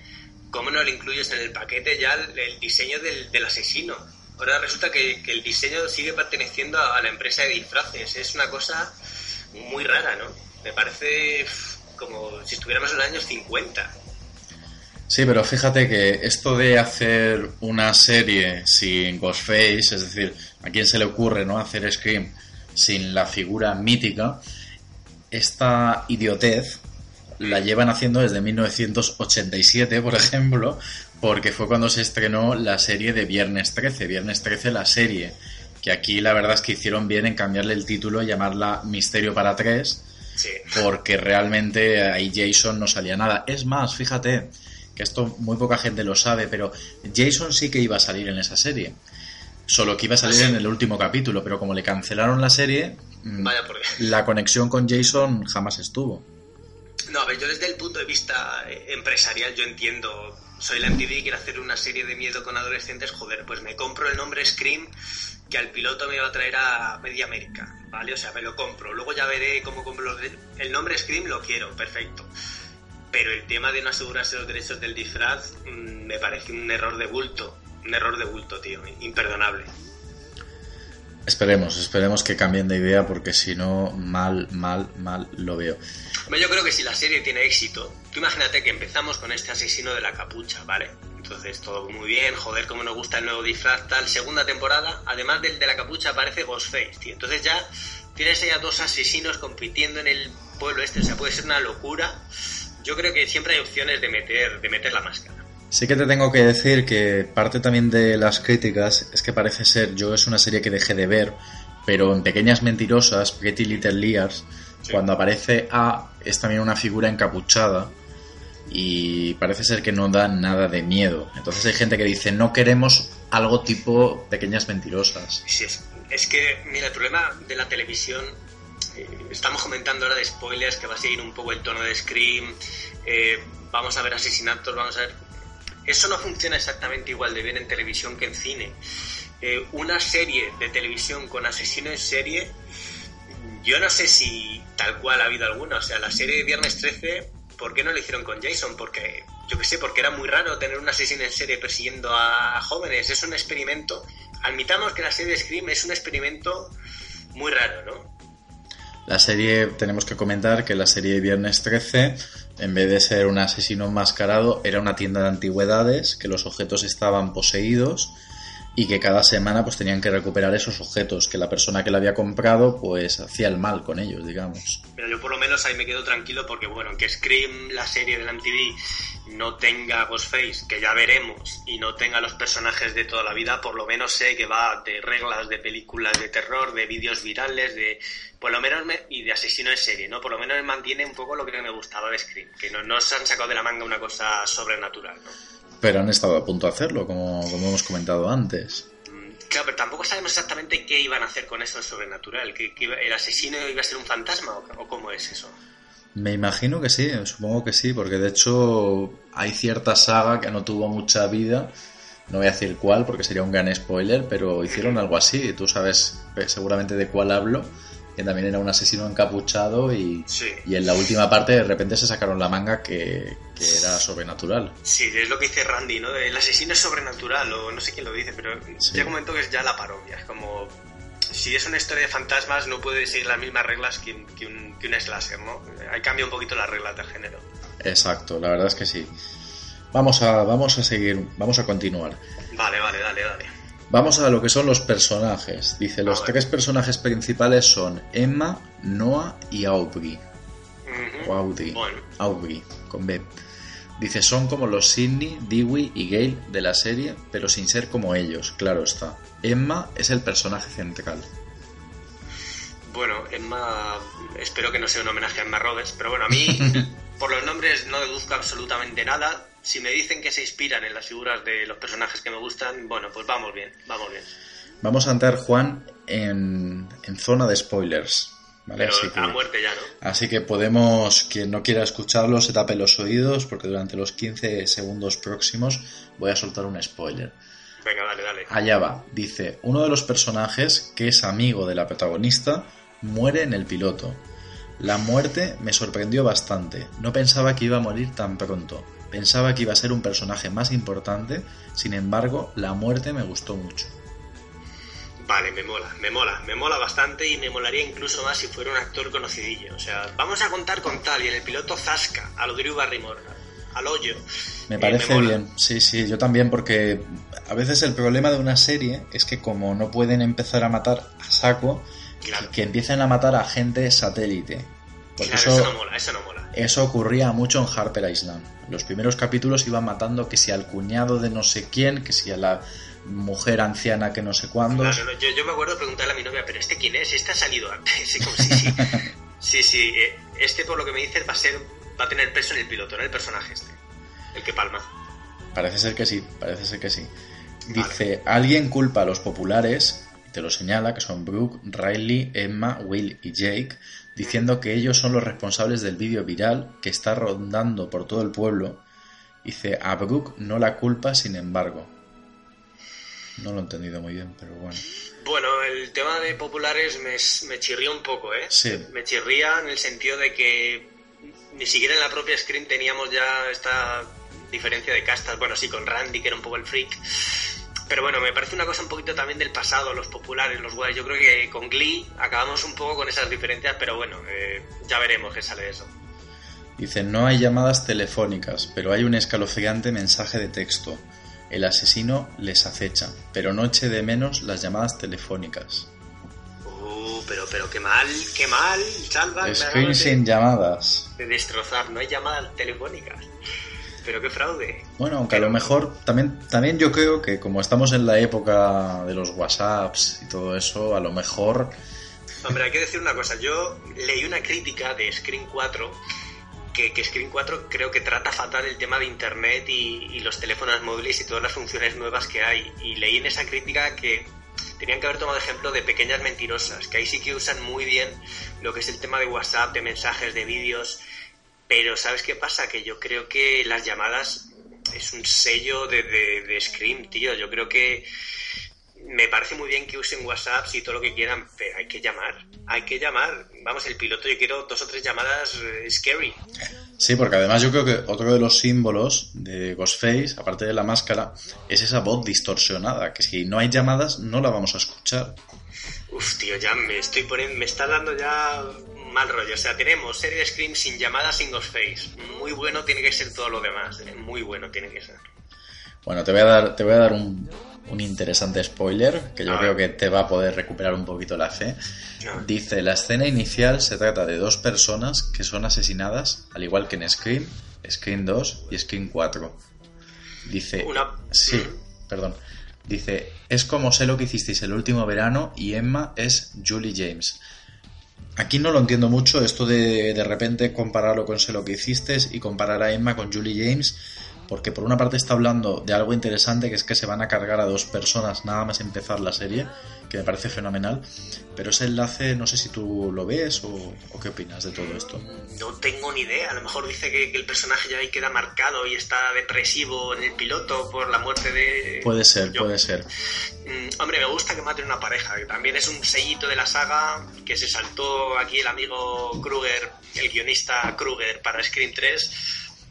¿cómo no le incluyes en el paquete ya el, diseño del asesino? Ahora resulta que, que el diseño sigue perteneciendo a, la empresa de disfraces. Es una cosa muy rara, ¿no? Me parece como si estuviéramos en los años 50. Sí, pero fíjate que esto de hacer una serie sin Ghostface, es decir, a quién se le ocurre no hacer Scream sin la figura mítica, esta idiotez la llevan haciendo desde 1987, por ejemplo, porque fue cuando se estrenó la serie de Viernes 13, Viernes 13 la serie, que aquí la verdad es que hicieron bien en cambiarle el título y llamarla Misterio para tres, Sí. porque realmente ahí Jason no salía nada. Es más, fíjate, que esto muy poca gente lo sabe, pero Jason sí que iba a salir en esa serie. Solo que iba a salir ¿Ah, sí? en el último capítulo, pero como le cancelaron la serie, mm, Vaya la conexión con Jason jamás estuvo. No, a ver, yo desde el punto de vista eh, empresarial yo entiendo, soy la MTV, quiero hacer una serie de miedo con adolescentes, joder, pues me compro el nombre Scream que al piloto me va a traer a Media América, ¿vale? O sea, me lo compro, luego ya veré cómo compro los El nombre Scream lo quiero, perfecto. Pero el tema de no asegurarse los derechos del disfraz mm, me parece un error de bulto, un error de bulto, tío, imperdonable. Esperemos, esperemos que cambien de idea porque si no, mal, mal, mal lo veo. Yo creo que si la serie tiene éxito, tú imagínate que empezamos con este asesino de la capucha, ¿vale? Entonces todo muy bien, joder, cómo nos gusta el nuevo disfraz, tal. Segunda temporada, además del de la capucha aparece Ghostface, tío. Entonces ya tienes ahí dos asesinos compitiendo en el pueblo este, o sea, puede ser una locura. Yo creo que siempre hay opciones de meter, de meter la máscara. Sí que te tengo que decir que parte también de las críticas es que parece ser, yo es una serie que dejé de ver, pero en Pequeñas Mentirosas, Pretty Little Liars, Sí. cuando aparece A, es también una figura encapuchada y parece ser que no da nada de miedo. Entonces hay gente que dice, no queremos algo tipo Pequeñas Mentirosas. Sí, es, es que, mira, el problema de la televisión, eh, estamos comentando ahora de spoilers, que va a seguir un poco el tono de Scream, eh, vamos a ver asesinatos, vamos a ver... Eso no funciona exactamente igual de bien en televisión que en cine. Eh, una serie de televisión con asesino en serie, yo no sé si tal cual ha habido alguna. O sea, la serie de Viernes 13, ¿por qué no lo hicieron con Jason? Porque, yo qué sé, porque era muy raro tener un asesino en serie persiguiendo a jóvenes. Es un experimento. Admitamos que la serie de Scream es un experimento muy raro, ¿no? La serie, tenemos que comentar que la serie Viernes 13, en vez de ser un asesino enmascarado, era una tienda de antigüedades, que los objetos estaban poseídos y que cada semana pues tenían que recuperar esos objetos, que la persona que la había comprado pues hacía el mal con ellos, digamos. Pero yo por lo menos ahí me quedo tranquilo porque, bueno, que Scream, la serie de la MTV, no tenga Ghostface, que ya veremos, y no tenga los personajes de toda la vida, por lo menos sé que va de reglas de películas de terror, de vídeos virales, de por lo menos me- y de asesino en serie, ¿no? Por lo menos mantiene un poco lo que me gustaba de Scream, que no, no se han sacado de la manga una cosa sobrenatural, ¿no? Pero han estado a punto de hacerlo, como, como hemos comentado antes. Mm, Claro, pero tampoco sabemos exactamente qué iban a hacer con eso sobrenatural, que, el asesino iba a ser un fantasma o, o cómo es eso. Me imagino que sí, supongo que sí, porque de hecho hay cierta saga que no tuvo mucha vida. No voy a decir cuál porque sería un gran spoiler, pero hicieron algo así. Tú sabes eh, seguramente de cuál hablo, que también era un asesino encapuchado y, Sí. y en la última parte de repente se sacaron la manga que, que era sobrenatural. Sí, es lo que dice Randy, ¿no? El asesino es sobrenatural, o no sé quién lo dice, pero Sí. ya comentó que es ya la parodia. Es como. Si es una historia de fantasmas, no puede seguir las mismas reglas que, un- que un, que un slasher, ¿no? Ahí cambia un poquito las reglas del género. Exacto, la verdad es que sí. Vamos a, vamos a seguir, vamos a continuar. Vale, vale, dale, dale. Vamos a lo que son los personajes. Dice, los tres personajes principales son Emma, Noah y Aubrey. O Audrey. Bueno, Aubrey, con B. Dice, son como los Sidney, Dewey y Gale de la serie, pero sin ser como ellos, claro está. Emma es el personaje central. bueno, Emma. Espero que no sea un homenaje a Emma Roberts, pero bueno, a mí, [laughs] por los nombres, no deduzco absolutamente nada. Si me dicen que se inspiran en las figuras de los personajes que me gustan, bueno, pues vamos bien, vamos bien. Vamos a entrar, Juan, en, en zona de spoilers. ¿vale? Pero Así que- a muerte ya, ¿no? Así que podemos, quien no quiera escucharlo, se tape los oídos porque durante los 15 segundos próximos voy a soltar un spoiler. Venga, dale, dale. Allá va. Dice, uno de los personajes, que es amigo de la protagonista, muere en el piloto. La muerte me sorprendió bastante. No pensaba que iba a morir tan pronto. Pensaba que iba a ser un personaje más importante. Sin embargo, la muerte me gustó mucho. Vale, me mola, me mola, me mola bastante y me molaría incluso más si fuera un actor conocidillo. O sea, vamos a contar con tal y en el piloto Zasca, a lo Drew Barrymore, al hoyo. Me Eh, parece bien, sí, sí, yo también, porque a veces el problema de una serie es que como no pueden empezar a matar a saco, Claro. que empiecen a matar a gente satélite. Porque Claro, eso, eso no mola, eso no mola. Eso ocurría mucho en Harper Island. Los primeros capítulos iban matando que si al cuñado de no sé quién, que si a la mujer anciana que no sé cuándo. Claro, no, yo, yo me acuerdo de preguntarle a mi novia, pero ¿este quién es? ¿Este ha salido antes? [laughs] Sí, sí, sí. Sí, eh, este por lo que me dices va a ser, va a tener peso en el piloto, ¿no? El personaje este, el que palma. Parece ser que sí, parece ser que sí. Dice, alguien culpa a los populares, te lo señala, que son Brooke, Riley, Emma, Will y Jake, diciendo que ellos son los responsables del vídeo viral que está rondando por todo el pueblo. Dice, a Brooke no la culpa, sin embargo. No lo he entendido muy bien, pero bueno. Bueno, el tema de populares me, me chirría un poco, ¿eh? Sí. Me chirría en el sentido de que ni siquiera en la propia Screen teníamos ya esta diferencia de castas. Bueno, sí, con Randy, que era un poco el freak. Pero bueno, me parece una cosa un poquito también del pasado, los populares, los guays. Yo creo que con Glee acabamos un poco con esas diferencias, pero bueno, eh, ya veremos qué sale de eso. Dice, no hay llamadas telefónicas, pero hay un escalofriante mensaje de texto. El asesino les acecha, pero no eche de menos las llamadas telefónicas. Uh, pero, pero qué mal, qué mal, salva. de- sin llamadas. de destrozar, no hay llamadas telefónicas. Pero qué fraude. Bueno, aunque a lo mejor también, también yo creo que como estamos en la época de los WhatsApps y todo eso, a lo mejor Hombre, hay que decir una cosa. Yo leí una crítica de Screen 4 que, que Screen 4 creo que trata fatal el tema de Internet y, y los teléfonos móviles y todas las funciones nuevas que hay. Y leí en esa crítica que tenían que haber tomado ejemplo de pequeñas mentirosas, que ahí sí que usan muy bien lo que es el tema de WhatsApp, de mensajes, de vídeos. Pero ¿sabes qué pasa? Que yo creo que las llamadas es un sello de, de, de Scream, tío. Yo creo que me parece muy bien que usen WhatsApp y todo lo que quieran, pero hay que llamar, hay que llamar. Vamos, el piloto yo quiero dos o tres llamadas eh, scary. sí, porque además yo creo que otro de los símbolos de Ghostface, aparte de la máscara, es esa voz distorsionada, que si no hay llamadas no la vamos a escuchar. Uf, tío, ya me estoy poniendo, me está dando ya mal rollo. O sea, tenemos serie de Scream sin llamadas, sin Ghostface. Muy bueno tiene que ser todo lo demás, ¿eh? muy bueno tiene que ser. Bueno, te voy a dar, te voy a dar un, un interesante spoiler, que yo creo que te va a poder recuperar un poquito la fe. Dice, la escena inicial se trata de dos personas que son asesinadas, al igual que en Scream, Scream 2 y Scream 4. Dice, Una- sí, perdón. Dice, es como sé lo que hicisteis el último verano y Emma es Julie James. Aquí no lo entiendo mucho, esto de de repente compararlo con sé lo que hiciste y comparar a Emma con Julie James, porque por una parte está hablando de algo interesante, que es que se van a cargar a dos personas nada más empezar la serie, que me parece fenomenal, pero ese enlace no sé si tú lo ves o, o qué opinas de todo esto. No tengo ni idea. A lo mejor dice que, que el personaje ya ahí queda marcado y está depresivo en el piloto por la muerte de. Puede ser, Yo- puede ser. Mm, hombre, me gusta que maten una pareja, que también es un sellito de la saga que se saltó aquí el amigo Kruger, el guionista Kruger para Scream 3,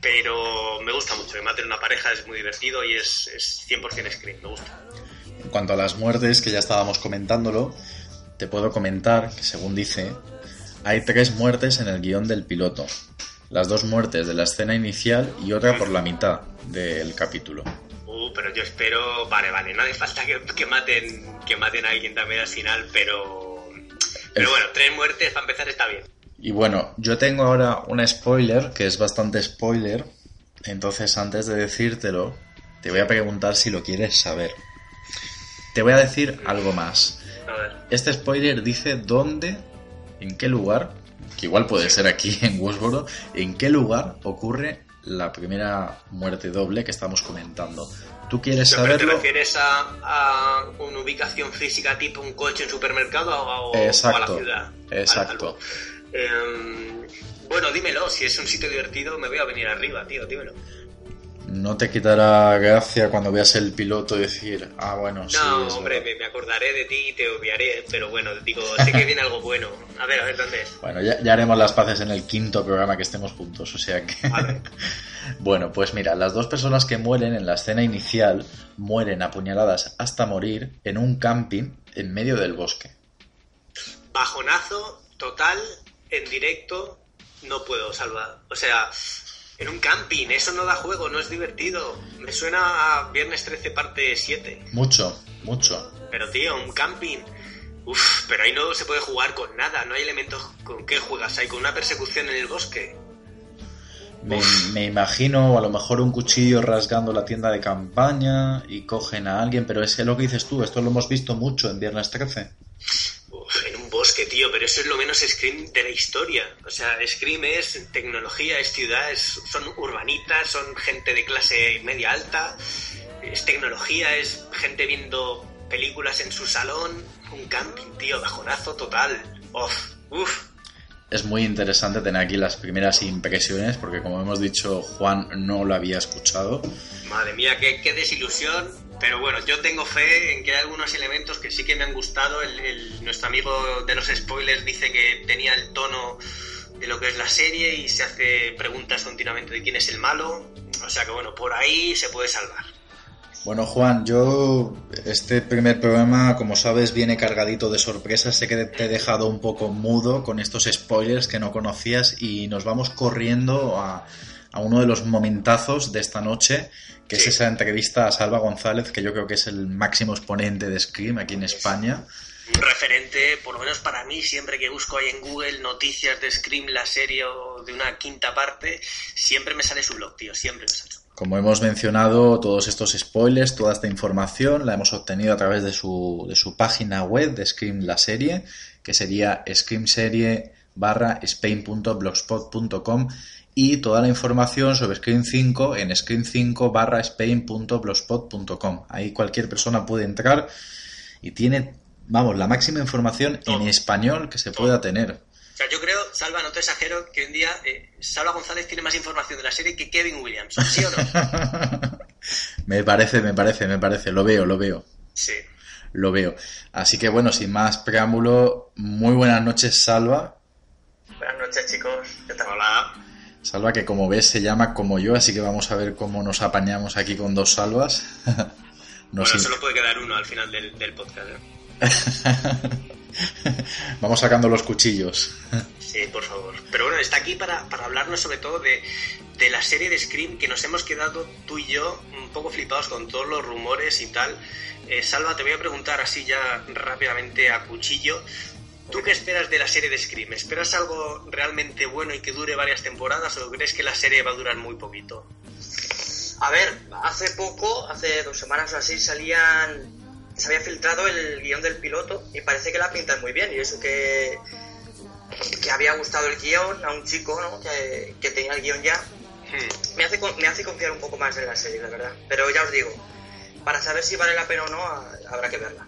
pero me gusta mucho que maten una pareja, es muy divertido y es, es 100% Scream, me gusta. En cuanto a las muertes, que ya estábamos comentándolo, te puedo comentar que según dice, hay tres muertes en el guion del piloto. Las dos muertes de la escena inicial y otra por la mitad del capítulo. Uh, pero yo espero, vale, vale, no hace falta que, que maten que maten a alguien también al final, pero... Pero El- bueno, tres muertes para empezar está bien. Y bueno, yo tengo ahora una spoiler, que es bastante spoiler. Entonces, antes de decírtelo, te voy a preguntar si lo quieres saber. Te voy a decir algo más. A ver. Este spoiler dice dónde, en qué lugar, que igual puede ser aquí [laughs] en Westboro, en qué lugar ocurre la primera muerte doble que estamos comentando. ¿Tú quieres ¿Pero ¿Te saberlo? refieres a, a una ubicación física tipo un coche en supermercado o, o- Exacto, o a la ciudad? exacto. Em, bueno, dímelo, si es un sitio divertido me voy a venir arriba, tío, dímelo. no te quitará gracia cuando veas el piloto decir, ah, bueno, sí. No, hombre, verdad". me, me acordaré de ti y te obviaré, pero bueno, digo, sé que viene algo bueno. A ver, a ver, ¿dónde es? [laughs] Bueno, ya, ya haremos las paces en el quinto programa que estemos juntos, o sea que... [laughs] Bueno, pues mira, las dos personas que mueren en la escena inicial mueren apuñaladas hasta morir en un camping en medio del bosque. Bajonazo total, en directo, no puedo salvar. O sea, en un camping, eso no da juego, no es divertido. Me suena a Viernes 13 parte 7. Mucho, mucho. Pero tío, un camping. Uf, pero ahí no se puede jugar con nada, no hay elementos con qué juegas ahí, con una persecución en el bosque. Me, me imagino a lo mejor un cuchillo rasgando la tienda de campaña y cogen a alguien, pero es lo que dices tú, esto lo hemos visto mucho en Viernes 13. Bosque, tío, pero eso es lo menos Scream de la historia. O sea, Scream es tecnología, es ciudad, es- son urbanitas, son gente de clase media alta, es tecnología, es gente viendo películas en su salón, un camping, tío, bajonazo total. Uf, uf. Es muy interesante tener aquí las primeras impresiones, porque como hemos dicho, Juan no lo había escuchado. Madre mía, qué, qué desilusión. Pero bueno, yo tengo fe en que hay algunos elementos que sí que me han gustado. El, nuestro amigo de los spoilers dice que tenía el tono de lo que es la serie y se hace preguntas continuamente de quién es el malo. O sea que bueno, por ahí se puede salvar. Bueno, Juan, yo este primer programa, como sabes, viene cargadito de sorpresas. Sé que te he dejado un poco mudo con estos spoilers que no conocías y nos vamos corriendo a, a uno de los momentazos de esta noche, que es esa entrevista a Salva González, que yo creo que es el máximo exponente de Scream aquí en España. Un referente, por lo menos para mí, siempre que busco ahí en Google noticias de Scream, la serie o de una quinta parte, siempre me sale su blog, tío, siempre me sale. Como hemos mencionado, todos estos spoilers, toda esta información la hemos obtenido a través de su, de su página web de Scream la serie, que sería screamserie barra spain.blogspot.com y toda la información sobre Scream 5 en scream5 barra spain.blogspot.com. Ahí cualquier persona puede entrar y tiene, vamos, la máxima información en español que se pueda tener. O sea, yo creo, Salva, no te exagero, que hoy en día eh, Salva González tiene más información de la serie que Kevin Williams, ¿sí o no? [laughs] me parece, me parece, me parece, lo veo, lo veo. Sí. lo veo. Así que bueno, sin más preámbulo, muy buenas noches, Salva. Buenas noches, chicos. ¿Qué tal? Hola. Salva, que como ves se llama como yo, así que vamos a ver cómo nos apañamos aquí con dos salvas. [laughs] Nos bueno, in- solo puede quedar uno al final del, del podcast. ¿eh? [laughs] vamos sacando los cuchillos. [laughs] Sí, por favor. Pero bueno, está aquí para, para hablarnos sobre todo de, de la serie de Scream que nos hemos quedado tú y yo un poco flipados con todos los rumores y tal. Eh, Salva, te voy a preguntar así ya rápidamente a cuchillo. ¿Tú qué esperas de la serie de Scream? ¿Esperas algo realmente bueno y que dure varias temporadas o crees que la serie va a durar muy poquito? A ver, hace poco, hace dos semanas o así, salían. Se había filtrado el guion del piloto y parece que la pintan muy bien. Y eso que. que había gustado el guion a un chico, ¿no? Que, que tenía el guion ya. Hmm. Me hace, me hace confiar un poco más en la serie, la verdad. Pero ya os digo, para saber si vale la pena o no, habrá que verla.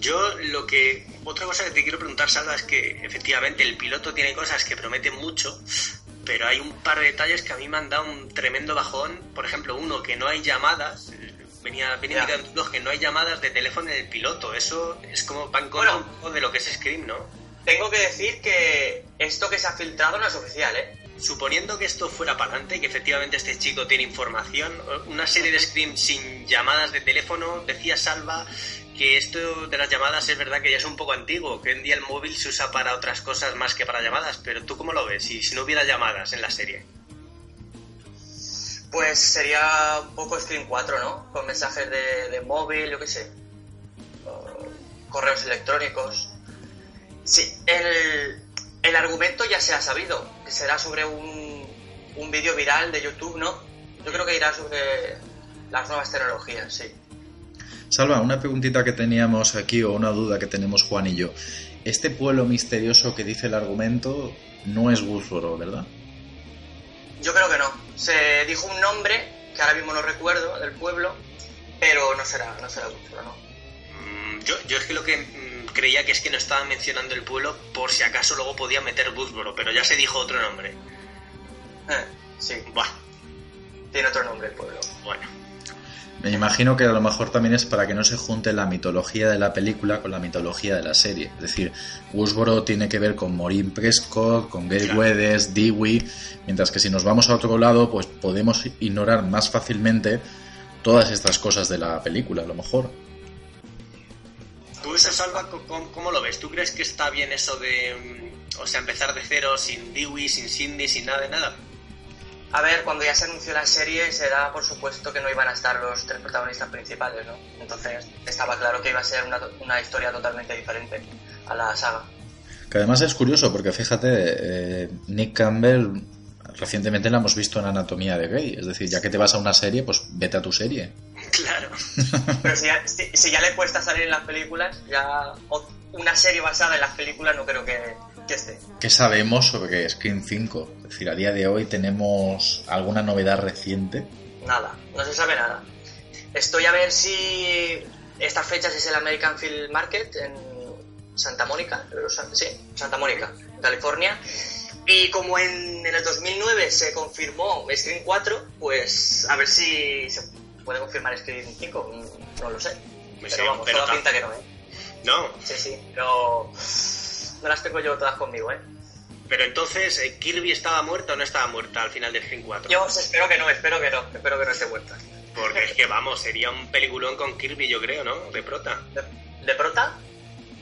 Yo lo que... Otra cosa que te quiero preguntar, Salva, es que efectivamente el piloto tiene cosas que prometen mucho, pero hay un par de detalles que a mí me han dado un tremendo bajón. Por ejemplo, uno, que no hay llamadas. Venía, venía tú que no hay llamadas de teléfono en el piloto. Eso es como pan con Bueno. un poco de lo que es Scream, ¿no? Tengo que decir que esto que se ha filtrado no es oficial, ¿eh? Suponiendo que esto fuera para adelante, que efectivamente este chico tiene información, una serie de Scream sin llamadas de teléfono, decía Salva que esto de las llamadas es verdad que ya es un poco antiguo, que hoy en día el móvil se usa para otras cosas más que para llamadas, pero ¿tú cómo lo ves? Y si no hubiera llamadas en la serie. Pues sería un poco Screen 4, ¿no? Con mensajes de, de móvil, yo qué sé. Correos electrónicos. Sí, el, el argumento ya se ha sabido, que será sobre un, un vídeo viral de YouTube, ¿no? Yo creo que irá sobre las nuevas tecnologías, sí. Salva, una preguntita que teníamos aquí o una duda que tenemos Juan y yo. Este pueblo misterioso que dice el argumento no es Woodsboro, ¿verdad? Yo creo que no. Se dijo un nombre, que ahora mismo no recuerdo, del pueblo, pero no será, no será Búfalo, ¿no? Mm, Yo, yo es que lo que mm, creía que es que no estaban mencionando el pueblo por si acaso luego podía meter Woodsboro, pero ya se dijo otro nombre. Eh, sí. Buah. Tiene otro nombre el pueblo. Bueno, Me imagino que a lo mejor también es para que no se junte la mitología de la película con la mitología de la serie. Es decir, Woodsboro tiene que ver con Maureen Prescott, con Gail Claro. Weathers, Dewey, mientras que si nos vamos a otro lado, pues podemos ignorar más fácilmente todas estas cosas de la película, a lo mejor. tú eso, Salva, ¿cómo, cómo lo ves? ¿Tú crees que está bien eso de, mm, o sea, empezar de cero sin Dewey, sin Cindy, sin nada de nada? A ver, cuando ya se anunció la serie, se daba por supuesto que no iban a estar los tres protagonistas principales, ¿no? Entonces estaba claro que iba a ser una, una historia totalmente diferente a la saga. Que además es curioso porque fíjate, eh, Nick Campbell recientemente la hemos visto en Anatomía de Grey. Es decir, ya que te vas a una serie, pues vete a tu serie. [laughs] Claro. [laughs] Pero si ya, si- si ya le cuesta salir en las películas, ya una serie basada en las películas no creo que, que esté. ¿Qué sabemos sobre Scream 5? Es decir, a día de hoy tenemos alguna novedad reciente. Nada, no se sabe nada. Estoy a ver si estas fechas es el American Film Market en Santa Mónica, sí, Santa Mónica, California. Y como en, en el 2009 se confirmó Scream 4, pues a ver si se puede confirmar Scream 5, mm, no lo sé. Me Pero vamos, toda ta- pinta que no, ¿eh? No, Sí, sí, pero no las tengo yo todas conmigo, ¿eh? pero entonces, eh, ¿Kirby estaba muerta o no estaba muerta al final de Scream 4? Yo espero que no, espero que no, espero que no esté muerta. Porque es que, [laughs] vamos, sería un peliculón con Kirby, yo creo, ¿no? De prota. ¿De, de prota?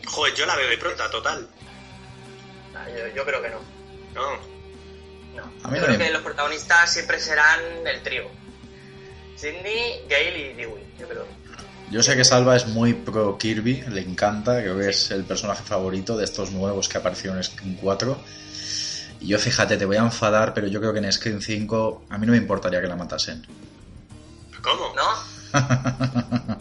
Joder, yo la veo de prota, total. Ah, yo, yo creo que no. No. No. A mí Yo no creo que los protagonistas siempre serán el trío. Sidney, Gale y Dewey, yo creo. Yo sé que Salva es muy pro Kirby, le encanta, creo que es el personaje favorito de estos nuevos que aparecieron en Scream 4. Y yo fíjate, te voy a enfadar, pero yo creo que en Scream 5 a mí no me importaría que la matasen. ¿Cómo? ¿No? [laughs]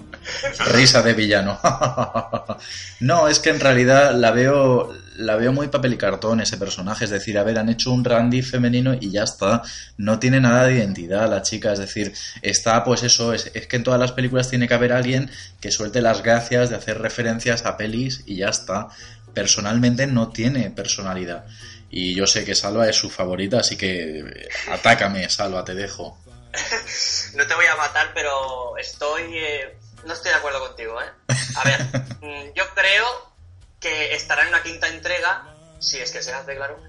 Risa de villano. [laughs] no, es que en realidad la veo, la veo muy papel y cartón ese personaje. Es decir, a ver, han hecho un Randy femenino y ya está. No tiene nada de identidad la chica. Es decir, está pues eso. Es, es que en todas las películas tiene que haber alguien que suelte las gracias de hacer referencias a pelis y ya está. Personalmente no tiene personalidad. Y yo sé que Salva es su favorita, así que eh, atácame, Salva, te dejo. [laughs] No te voy a matar, pero estoy... eh, no estoy de acuerdo contigo, ¿eh? A ver, [laughs] mm, yo creo que estará en una quinta entrega, si es que se hace, claro.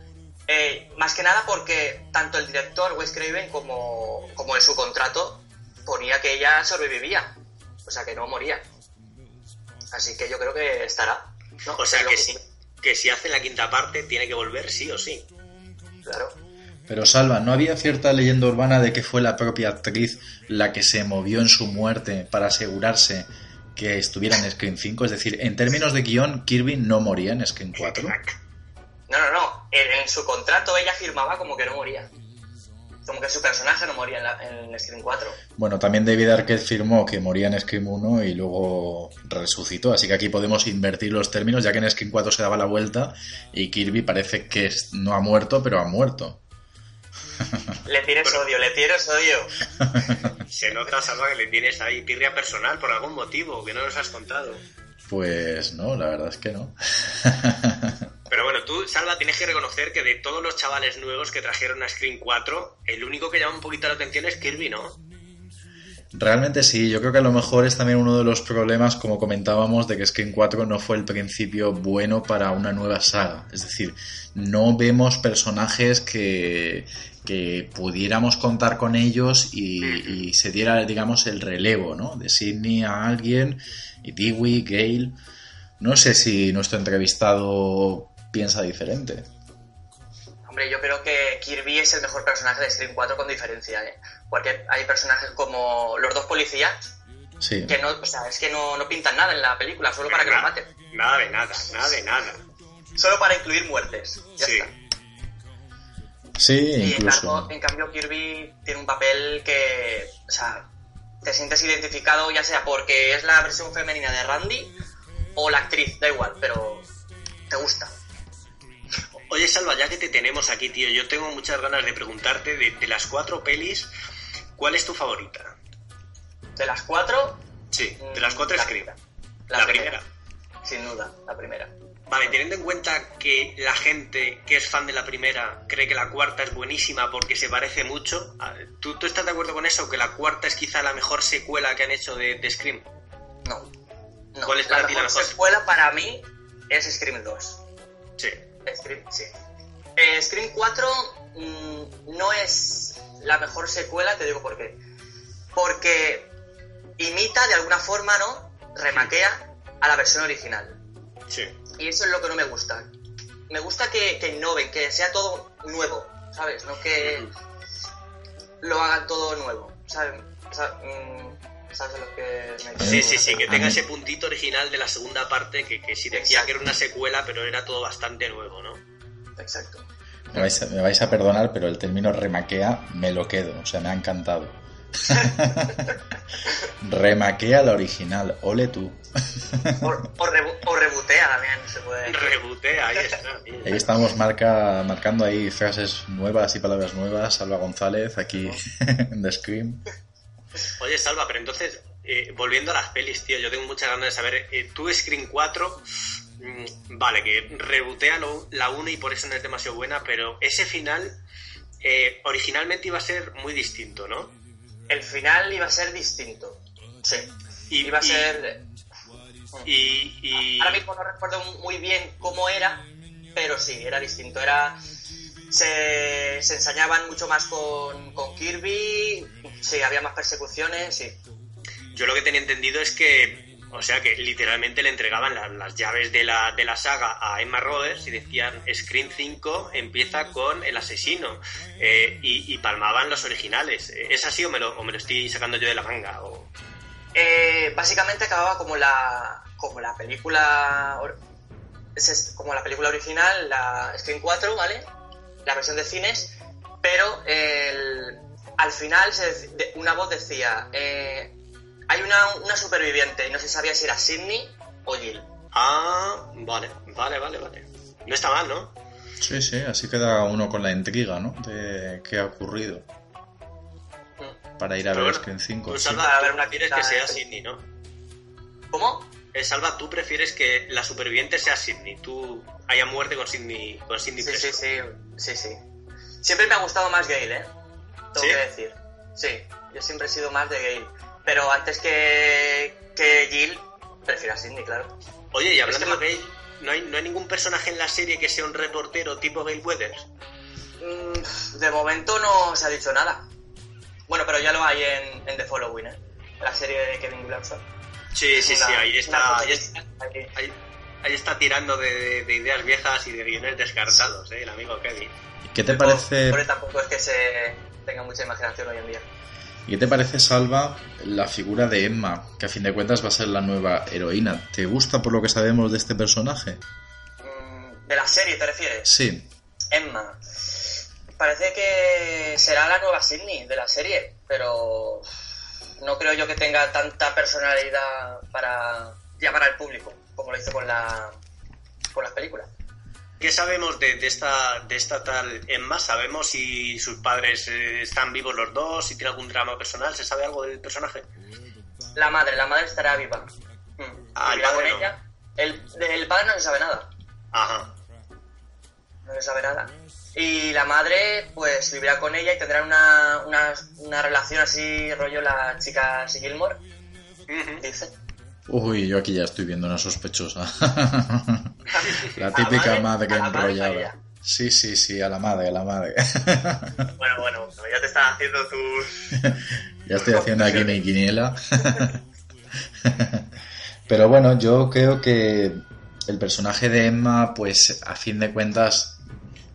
eh, más que nada porque tanto el director Wes Craven como, como en su contrato ponía que ella sobrevivía. O sea, que no moría. Así que yo creo que estará. ¿no? O sea, lo que si, que si hace la quinta parte, tiene que volver sí o sí. Claro. Pero Salva, ¿no había cierta leyenda urbana de que fue la propia actriz la que se movió en su muerte para asegurarse que estuviera en Scream 5? Es decir, en términos de guion, Kirby no moría en Scream 4. No, no, no. En, en su contrato ella firmaba como que no moría. Como que su personaje no moría en, la, en Scream 4. Bueno, también David Arquette firmó que moría en Scream 1 y luego resucitó. Así que aquí podemos invertir los términos, ya que en Scream 4 se daba la vuelta y Kirby parece que no ha muerto, pero ha muerto. Le tienes odio, le tienes odio. [laughs] Se nota, Salva, que le tienes ahí tirria personal por algún motivo que no nos has contado. Pues no, la verdad es que no. [laughs] Pero bueno, tú, Salva, tienes que reconocer que de todos los chavales nuevos que trajeron a Screen 4, el único que llama un poquito la atención es Kirby, ¿no? Realmente sí, yo creo que a lo mejor es también uno de los problemas, como comentábamos, de que Scream 4 no fue el principio bueno para una nueva saga. Es decir, no vemos personajes que, que pudiéramos contar con ellos y, y se diera, digamos, el relevo, ¿no? De Sidney a alguien, y Dewey, Gale. No sé si nuestro entrevistado piensa diferente. Hombre, yo creo que Kirby es el mejor personaje de Scream 4 con diferencia, ¿eh? Porque hay personajes como los dos policías Sí. que no, o sea, es que no, no pintan nada en la película, solo para que lo Nada- maten. Nada de nada, nada de nada. Solo para incluir muertes. Ya Sí. está. Sí, Y en incluso. cambio, en cambio Kirby tiene un papel que, o sea, te sientes identificado ya sea porque es la versión femenina de Randy o la actriz, da igual, pero te gusta. Oye, Salva, ya que te tenemos aquí, tío, yo tengo muchas ganas de preguntarte de, de las cuatro pelis, ¿cuál es tu favorita? De las cuatro, Sí, de las cuatro la Scream. primera. La, primera. Sin duda, la primera. Vale, teniendo en cuenta que la gente que es fan de la primera cree que la cuarta es buenísima porque se parece mucho, ¿tú, tú estás de acuerdo con eso? ¿Que la cuarta es quizá la mejor secuela que han hecho de, de Scream? No. no. ¿Cuál es la para la mejor mejor? secuela para mí es Scream 2. Sí. Scream, sí. Eh, Scream 4 mm, no es la mejor secuela, te digo por qué. Porque imita de alguna forma, ¿no? Remaquea a la versión original. Sí. Y eso es lo que no me gusta. Me gusta que, que innoven, que sea todo nuevo, ¿sabes? No que lo hagan todo nuevo, ¿sabes? O sea, mm, ¿Sabes a lo que me Sí, sí, sí, que tenga ese puntito original de la segunda parte que, que sí decía Exacto. que era una secuela, pero era todo bastante nuevo, ¿no? Exacto. Me vais, a, me vais a perdonar, pero el término remaquea me lo quedo, o sea, me ha encantado. [laughs] remaquea la original, ole tú. O, o, rebu- o rebotea también se puede. Rebotea, ahí está. Ahí estamos marca, marcando ahí frases nuevas y palabras nuevas. Salva González, aquí [laughs] en The Scream. Oye, Salva, pero entonces, eh, volviendo a las pelis, tío, yo tengo muchas ganas de saber, eh, tú Screen 4, mm, vale, que rebotea lo- la 1 y por eso no es demasiado buena, pero ese final eh, originalmente iba a ser muy distinto, ¿no? El final iba a ser distinto. Sí. Y, Iba a y- ser. Y, y- Ahora mismo no recuerdo muy bien cómo era, pero sí, era distinto. Era. Se, se ensañaban mucho más con, con Kirby, sí, había más persecuciones, sí. yo lo que tenía entendido es que, o sea, que literalmente le entregaban la- las llaves de la, de la saga a Emma Roberts y decían, Screen 5 empieza con el asesino, eh, y, y palmaban los originales. ¿Es así o me, lo, o me lo estoy sacando yo de la manga? O... Eh, básicamente acababa como la como la película como la película original la Screen 4 vale la versión de cines pero el- al final se dec- de- una voz decía eh, hay una, una superviviente y no se sabía si era Sidney o Jill Ah, vale, vale, vale, vale. No está mal, ¿no? Sí, sí, así queda uno con la intriga, ¿no? De qué ha ocurrido. Para ir a Pero ver bueno, Screen 5. Tú, sí. Tú ver una que sea Sidney, ¿no? ¿cómo? Eh, Salva, tú prefieres que la superviviente sea Sidney. Tú haya muerte con Sidney, con Sidney Sí, sí, sí, sí, sí. Siempre me ha gustado más Gale, ¿eh? Tengo ¿Sí? que decir. Sí, yo siempre he sido más de Gale. Pero antes que, que Jill, prefiero a Sidney, claro. Oye, y hablando Es que de Gale, ¿no hay, ¿no hay ningún personaje en la serie que sea un reportero tipo Gale Weathers? Mm, de momento no se ha dicho nada. Bueno, pero ya lo hay en, en The Following, ¿eh? La serie de Kevin Williamson. Sí, sí, sí, ahí está, ahí, es- protagonista ahí. está tirando de, de ideas viejas y de guiones descartados, ¿eh? el amigo Kevin. ¿Qué te parece, Pobre tampoco es que se tenga mucha imaginación hoy en día. ¿Qué te parece, Salva, la figura de Emma, que a fin de cuentas va a ser la nueva heroína? ¿Te gusta por lo que sabemos de este personaje? Mm, ¿De la serie te refieres? Sí. Emma. Parece que será la nueva Sidney de la serie, pero no creo yo que tenga tanta personalidad para llamar al público como lo hizo con la con las películas. ¿Qué sabemos de, de esta, de esta tal Emma? ¿Sabemos si sus padres eh, están vivos los dos? ¿Si tiene algún drama personal? ¿Se sabe algo del personaje? La madre, la madre estará viva. Mm. Ah, el con no. ella. El, del padre no se sabe nada. Ajá. No se sabe nada. Y la madre, pues vivirá con ella y tendrán una, una, una relación así, rollo la chica Gilmore, dice. Uy, yo aquí ya estoy viendo una sospechosa. [laughs] la ¿A la típica madre? madre ¿A la madre enrollada. Sí, sí, sí, a la madre, a la madre. [laughs] Bueno, bueno, ya te están haciendo tus... [laughs] ya estoy haciendo aquí mi quiniela. Pero bueno, yo creo que el personaje de Emma, pues a fin de cuentas,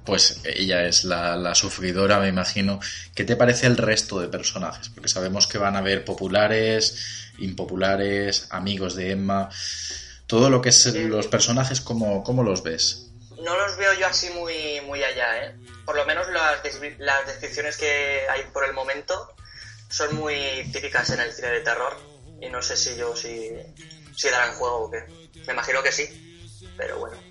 pues ella es la, la sufridora, me imagino. ¿Qué te parece el resto de personajes? Porque sabemos que van a haber populares, impopulares, amigos de Emma. Todo lo que es los personajes, ¿cómo, cómo los ves? No los veo yo así muy, muy allá, ¿eh? Por lo menos las, las descripciones que hay por el momento son muy típicas en el cine de terror. Y no sé si yo si, si darán juego o qué. Me imagino que sí. Pero bueno.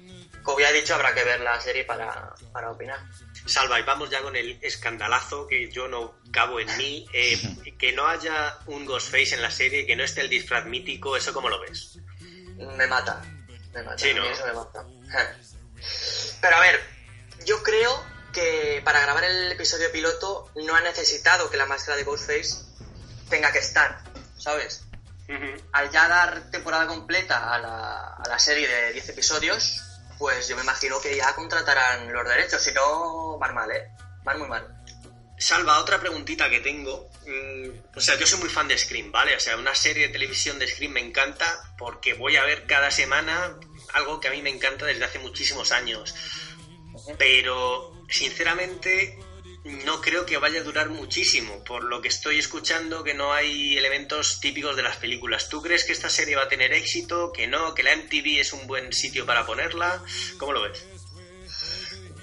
Como ya he dicho, habrá que ver la serie para, para opinar. Salva, y vamos ya con el escandalazo que yo no cabo en mí. eh, [laughs] que no haya un Ghostface en la serie, que no esté el disfraz mítico, ¿eso cómo lo ves? Me mata. Me mata, eso me mata. [laughs] Pero a ver, yo creo que para grabar el episodio piloto no ha necesitado que la máscara de Ghostface tenga que estar, ¿sabes? Al ya dar temporada completa a la, a la serie de 10 episodios, pues yo me imagino que ya contratarán los derechos, si no, van mal, ¿eh? Van muy mal. Salva, otra preguntita que tengo. Mm, o sea, yo soy muy fan de Scream, ¿vale? O sea, una serie de televisión de Scream me encanta porque voy a ver cada semana algo que a mí me encanta desde hace muchísimos años. Pero, sinceramente, no creo que vaya a durar muchísimo. Por lo que estoy escuchando, que no hay elementos típicos de las películas. ¿Tú crees que esta serie va a tener éxito? ¿Que no? ¿Que la MTV es un buen sitio para ponerla? ¿Cómo lo ves?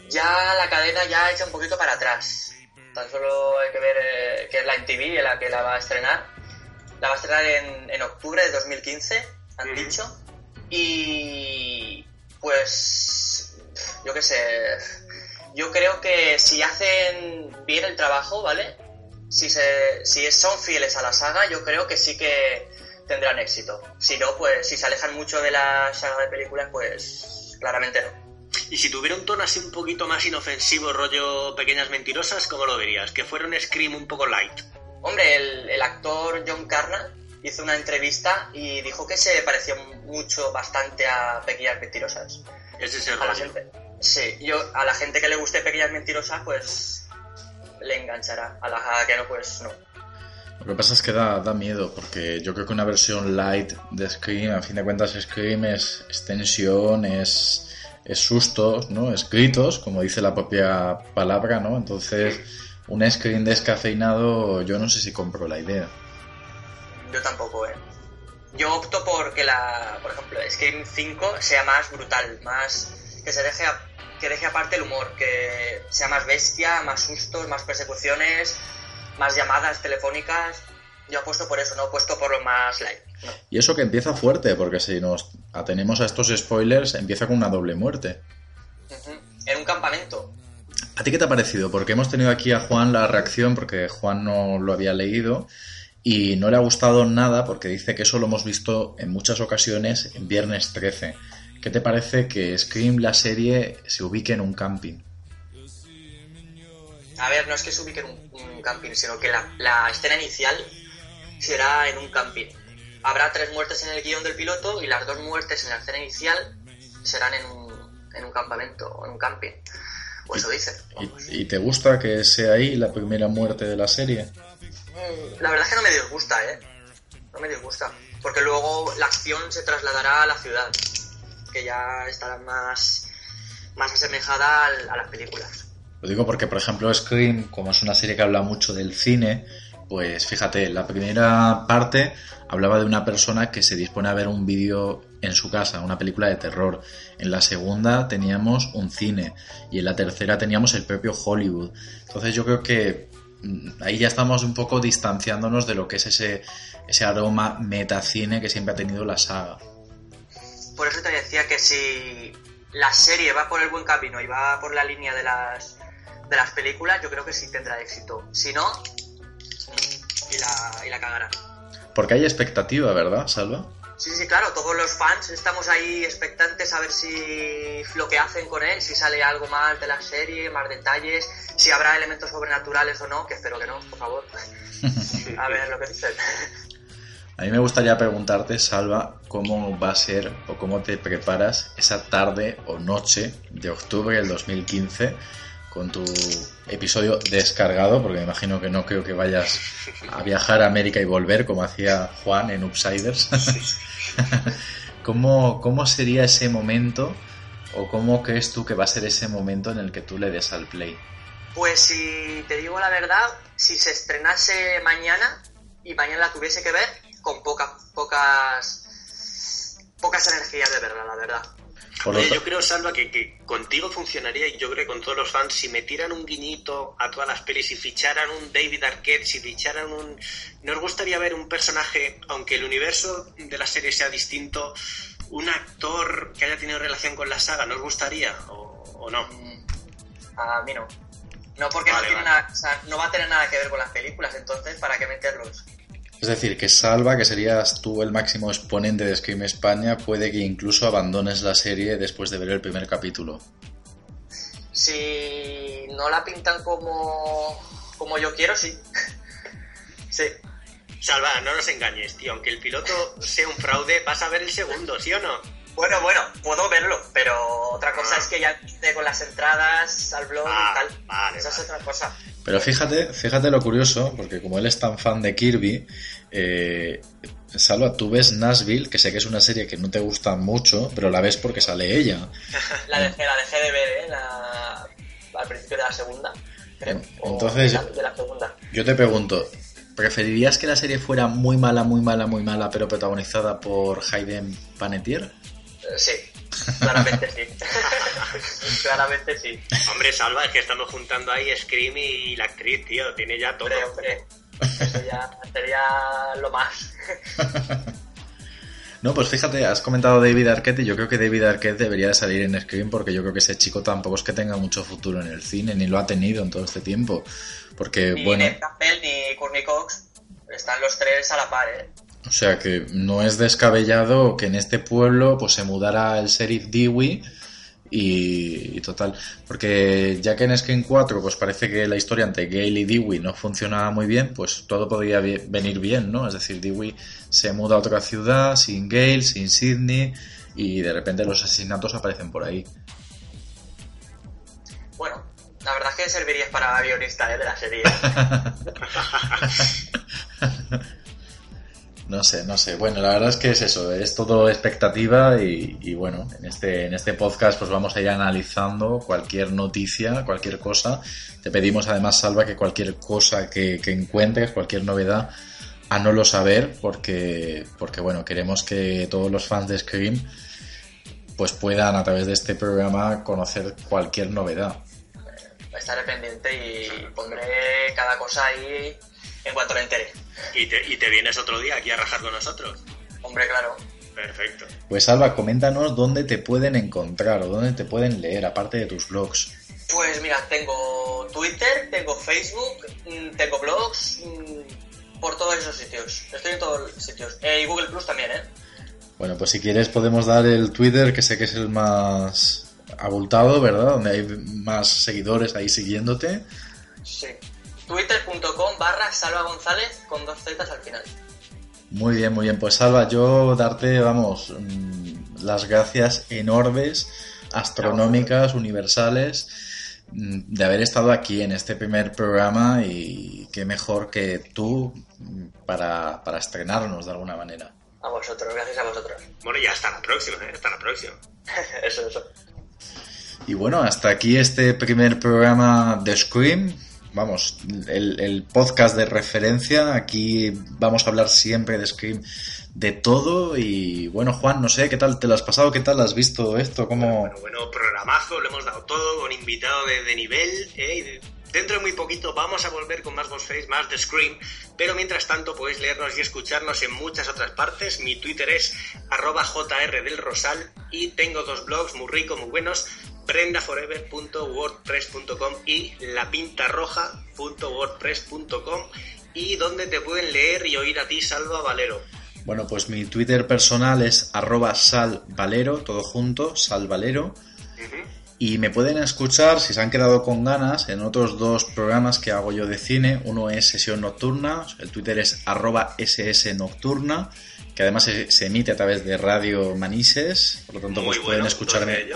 Ya la cadena ya echa un poquito para atrás. Tan solo hay que ver eh, que es la MTV en la que la va a estrenar. La va a estrenar en, en octubre de 2015, han dicho. Y pues yo qué sé. Yo creo que si hacen bien el trabajo, ¿vale? Si, se, si son fieles a la saga, yo creo que sí que tendrán éxito. Si no, pues si se alejan mucho de la saga de películas, pues claramente no. Y si tuviera un tono así un poquito más inofensivo, rollo pequeñas mentirosas, ¿cómo lo verías? Que fuera un Scream un poco light. Hombre, el, el actor John Carna hizo una entrevista y dijo que se parecía mucho, bastante a Pequeñas Mentirosas. Ese es el A la rollo. gente, sí, yo, a la gente que le guste Pequeñas Mentirosas, pues le enganchará. A la que no, pues no. Lo que pasa es que da, da miedo, porque yo creo que una versión light de Scream, a fin de cuentas Scream es, es tensión, es, es sustos, ¿no? Es gritos, como dice la propia palabra, ¿no? Entonces, un Scream descafeinado, yo no sé si compro la idea. Yo tampoco, ¿eh? Yo opto por que la, por ejemplo, Scream 5 sea más brutal, más que se deje a- que deje aparte el humor, que sea más bestia, más sustos, más persecuciones, más llamadas telefónicas. Yo apuesto por eso, no apuesto por lo más light. No. Y eso que empieza fuerte, porque si nos atenemos a estos spoilers, empieza con una doble muerte. Ujú. En un campamento. ¿A ti qué te ha parecido? Porque hemos tenido aquí a Juan la reacción, porque Juan no lo había leído y no le ha gustado nada porque dice que eso lo hemos visto en muchas ocasiones en Viernes 13. ¿Qué te parece que Scream, la serie, se ubique en un camping? A ver, no es que se ubique en un, un camping, sino que la, la escena inicial será en un camping. Habrá tres muertes en el guion del piloto y las dos muertes en la escena inicial serán en un, en un campamento o en un camping. O eso dice. vamos. ¿Y, y te gusta que sea ahí la primera muerte de la serie? Mm, La verdad es que no me disgusta, ¿eh? No me disgusta. Porque luego la acción se trasladará a la ciudad, que ya estará más, asemejada a las películas. Lo digo porque, por ejemplo, Scream, como es una serie que habla mucho del cine, pues fíjate, la primera parte hablaba de una persona que se dispone a ver un vídeo en su casa, una película de terror. En la segunda teníamos un cine y en la tercera teníamos el propio Hollywood. Entonces yo creo que mm, ahí ya estamos un poco distanciándonos de lo que es ese, ese aroma metacine que siempre ha tenido la saga. Por eso te decía que si la serie va por el buen camino y va por la línea de las, de las películas, yo creo que sí tendrá éxito. Si no, y la, y la cagará. Porque hay expectativa, ¿verdad, Salva? Sí, sí, claro, todos los fans estamos ahí expectantes a ver si lo que hacen con él, si sale algo más de la serie, más detalles, si habrá elementos sobrenaturales o no, que espero que no, por favor. [laughs] A ver lo que dicen. A mí me gustaría preguntarte, Salva, cómo va a ser o cómo te preparas esa tarde o noche de octubre del 2015 con tu episodio descargado, porque me imagino que no creo que vayas a viajar a América y volver como hacía Juan en Upsiders. [laughs] ¿Cómo, ¿Cómo sería ese momento o cómo crees tú que va a ser ese momento en el que tú le des al play? Pues si te digo la verdad, si se estrenase mañana y mañana la tuviese que ver, con poca, pocas pocas energías de verla, la verdad. Oye, yo creo, Salva, que, que contigo funcionaría y yo creo que con todos los fans, si metieran un guiñito a todas las pelis, si ficharan un David Arquette, si ficharan un... ¿Nos gustaría ver un personaje, aunque el universo de la serie sea distinto, un actor que haya tenido relación con la saga, ¿nos gustaría o, o no? Mm, A mí no. No, porque Vale, no, tiene vale. nada, o sea, no va a tener nada que ver con las películas, entonces, ¿para qué meterlos? Es decir, que Salva, que serías tú el máximo exponente de Scream España, puede que incluso abandones la serie después de ver el primer capítulo. Si no la pintan como, como yo quiero, sí. [laughs] sí. Salva, no nos engañes, tío. Aunque el piloto sea un fraude, vas a ver el segundo, ¿sí o no? Bueno, bueno, puedo verlo, pero otra cosa Ah. es que ya con las entradas al blog Ah, y tal. vale, Esa es otra cosa. Pero fíjate, fíjate lo curioso, porque como él es tan fan de Kirby, eh, Salva, tú ves Nashville, que sé que es una serie que no te gusta mucho, pero la ves porque sale ella. [laughs] La dejé, la dejé de ver, ¿eh? La- al principio de la segunda, creo. Entonces- final de la segunda. Yo te pregunto, ¿preferirías que la serie fuera muy mala, muy mala, muy mala, pero protagonizada por Hayden Panettiere? Eh, Sí, claramente sí. [laughs] claramente sí. Hombre, Salva, es que estamos juntando ahí Scream y la actriz, tío. Tiene ya todo. Hombre, hombre. Eso ya sería lo más. [laughs] No, pues fíjate, has comentado David Arquette y yo creo que David Arquette debería de salir en Scream porque yo creo que ese chico tampoco es que tenga mucho futuro en el cine, ni lo ha tenido en todo este tiempo. Porque, Ni bueno, Campbell ni Courtney Cox están los tres a la par, ¿eh? O sea que no es descabellado que en este pueblo pues se mudara el sheriff Dewey y, y total, porque ya que en Scream 4 pues parece que la historia entre Gale y Dewey no funcionaba muy bien, pues todo podría venir bien, ¿no? Es decir, Dewey se muda a otra ciudad sin Gale, sin Sidney y de repente los asesinatos aparecen por ahí. Bueno, la verdad es que servirías para guionista ¿eh? de la serie. [laughs] [laughs] No sé, no sé. Bueno, la verdad es que es eso, es todo expectativa y, bueno, en este, en este podcast pues vamos a ir analizando cualquier noticia, cualquier cosa. Te pedimos además, Salva, que cualquier cosa que, que encuentres, cualquier novedad, a no lo saber, porque, porque bueno, queremos que todos los fans de Scream pues puedan a través de este programa conocer cualquier novedad. Estaré pendiente y pondré cada cosa ahí en cuanto lo entere. Y te, y te vienes otro día aquí a rajar con nosotros. Hombre, claro. Perfecto. Pues Salva, coméntanos dónde te pueden encontrar o dónde te pueden leer, aparte de tus blogs. Pues mira, tengo Twitter, tengo Facebook, mm, tengo blogs, mm, por todos esos sitios. Estoy en todos los sitios. Eh, y Google Plus también, ¿eh? Bueno, pues si quieres podemos dar el Twitter, que sé que es el más abultado, ¿verdad? Donde hay más seguidores ahí siguiéndote. Sí. Twitter.com barra Salva González con dos zetas al final. Muy bien, muy bien. Pues Salva, yo darte, vamos, mm, las gracias enormes, astronómicas, universales, mm, de haber estado aquí en este primer programa y qué mejor que tú mm, para, para estrenarnos de alguna manera. A vosotros, gracias a vosotros. Bueno, ya hasta la próxima, ¿eh? Hasta la próxima. [laughs] eso, eso. Y bueno, hasta aquí este primer programa de Scream. Vamos, el, podcast de referencia. Aquí vamos a hablar siempre de Scream de todo. Y bueno, Juan, no sé, ¿qué tal te lo has pasado? ¿Qué tal has visto esto? ¿Cómo... Bueno, bueno, programazo, lo hemos dado todo, con invitado de, nivel, ¿eh? Dentro de muy poquito vamos a volver con más Ghostface, más de Scream, pero mientras tanto podéis leernos y escucharnos en muchas otras partes. Mi Twitter es arroba jr del rosal y tengo dos blogs muy ricos, muy buenos, brendaforever.wordpress.com y lapintarroja.wordpress.com y donde te pueden leer y oír a ti, Salva Valero. Bueno, pues mi Twitter personal es arroba salvalero, todo junto, salvalero. Y me pueden escuchar, si se han quedado con ganas, en otros dos programas que hago yo de cine. Uno es Sesión Nocturna, el Twitter es arroba ssnocturna, que además se, emite a través de Radio Manises, por lo tanto Muy pues pueden escucharme.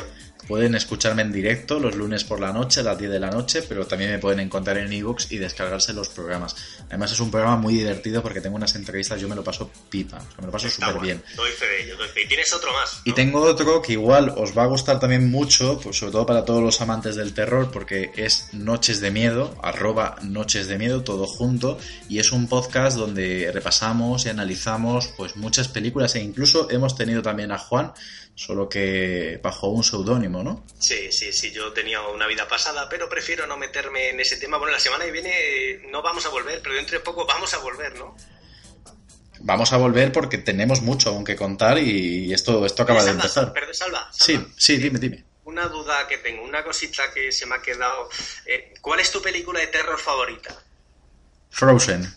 Pueden escucharme en directo los lunes por la noche, a las 10 de la noche, pero también me pueden encontrar en ebooks y descargarse los programas. Además es un programa muy divertido porque tengo unas entrevistas, yo me lo paso pipa, o sea, me lo paso súper bien. Doy fe de ello, doy fe. Y tienes otro más. Y tengo otro que igual os va a gustar también mucho, pues sobre todo para todos los amantes del terror, porque es Noches de Miedo, arroba Noches de Miedo, todo junto, y es un podcast donde repasamos y analizamos pues muchas películas e incluso hemos tenido también a Juan, solo que bajo un seudónimo, ¿no? Sí, sí, sí, yo tenía una vida pasada, pero prefiero no meterme en ese tema. Bueno, la semana que viene eh, no vamos a volver, pero dentro de poco vamos a volver, ¿no? Vamos a volver porque tenemos mucho aún que contar y esto, esto acaba de empezar. Perdón, Salva, Sí, Salva. sí, dime, dime. Una duda que tengo, una cosita que se me ha quedado. Eh, ¿Cuál es tu película de terror favorita? Frozen.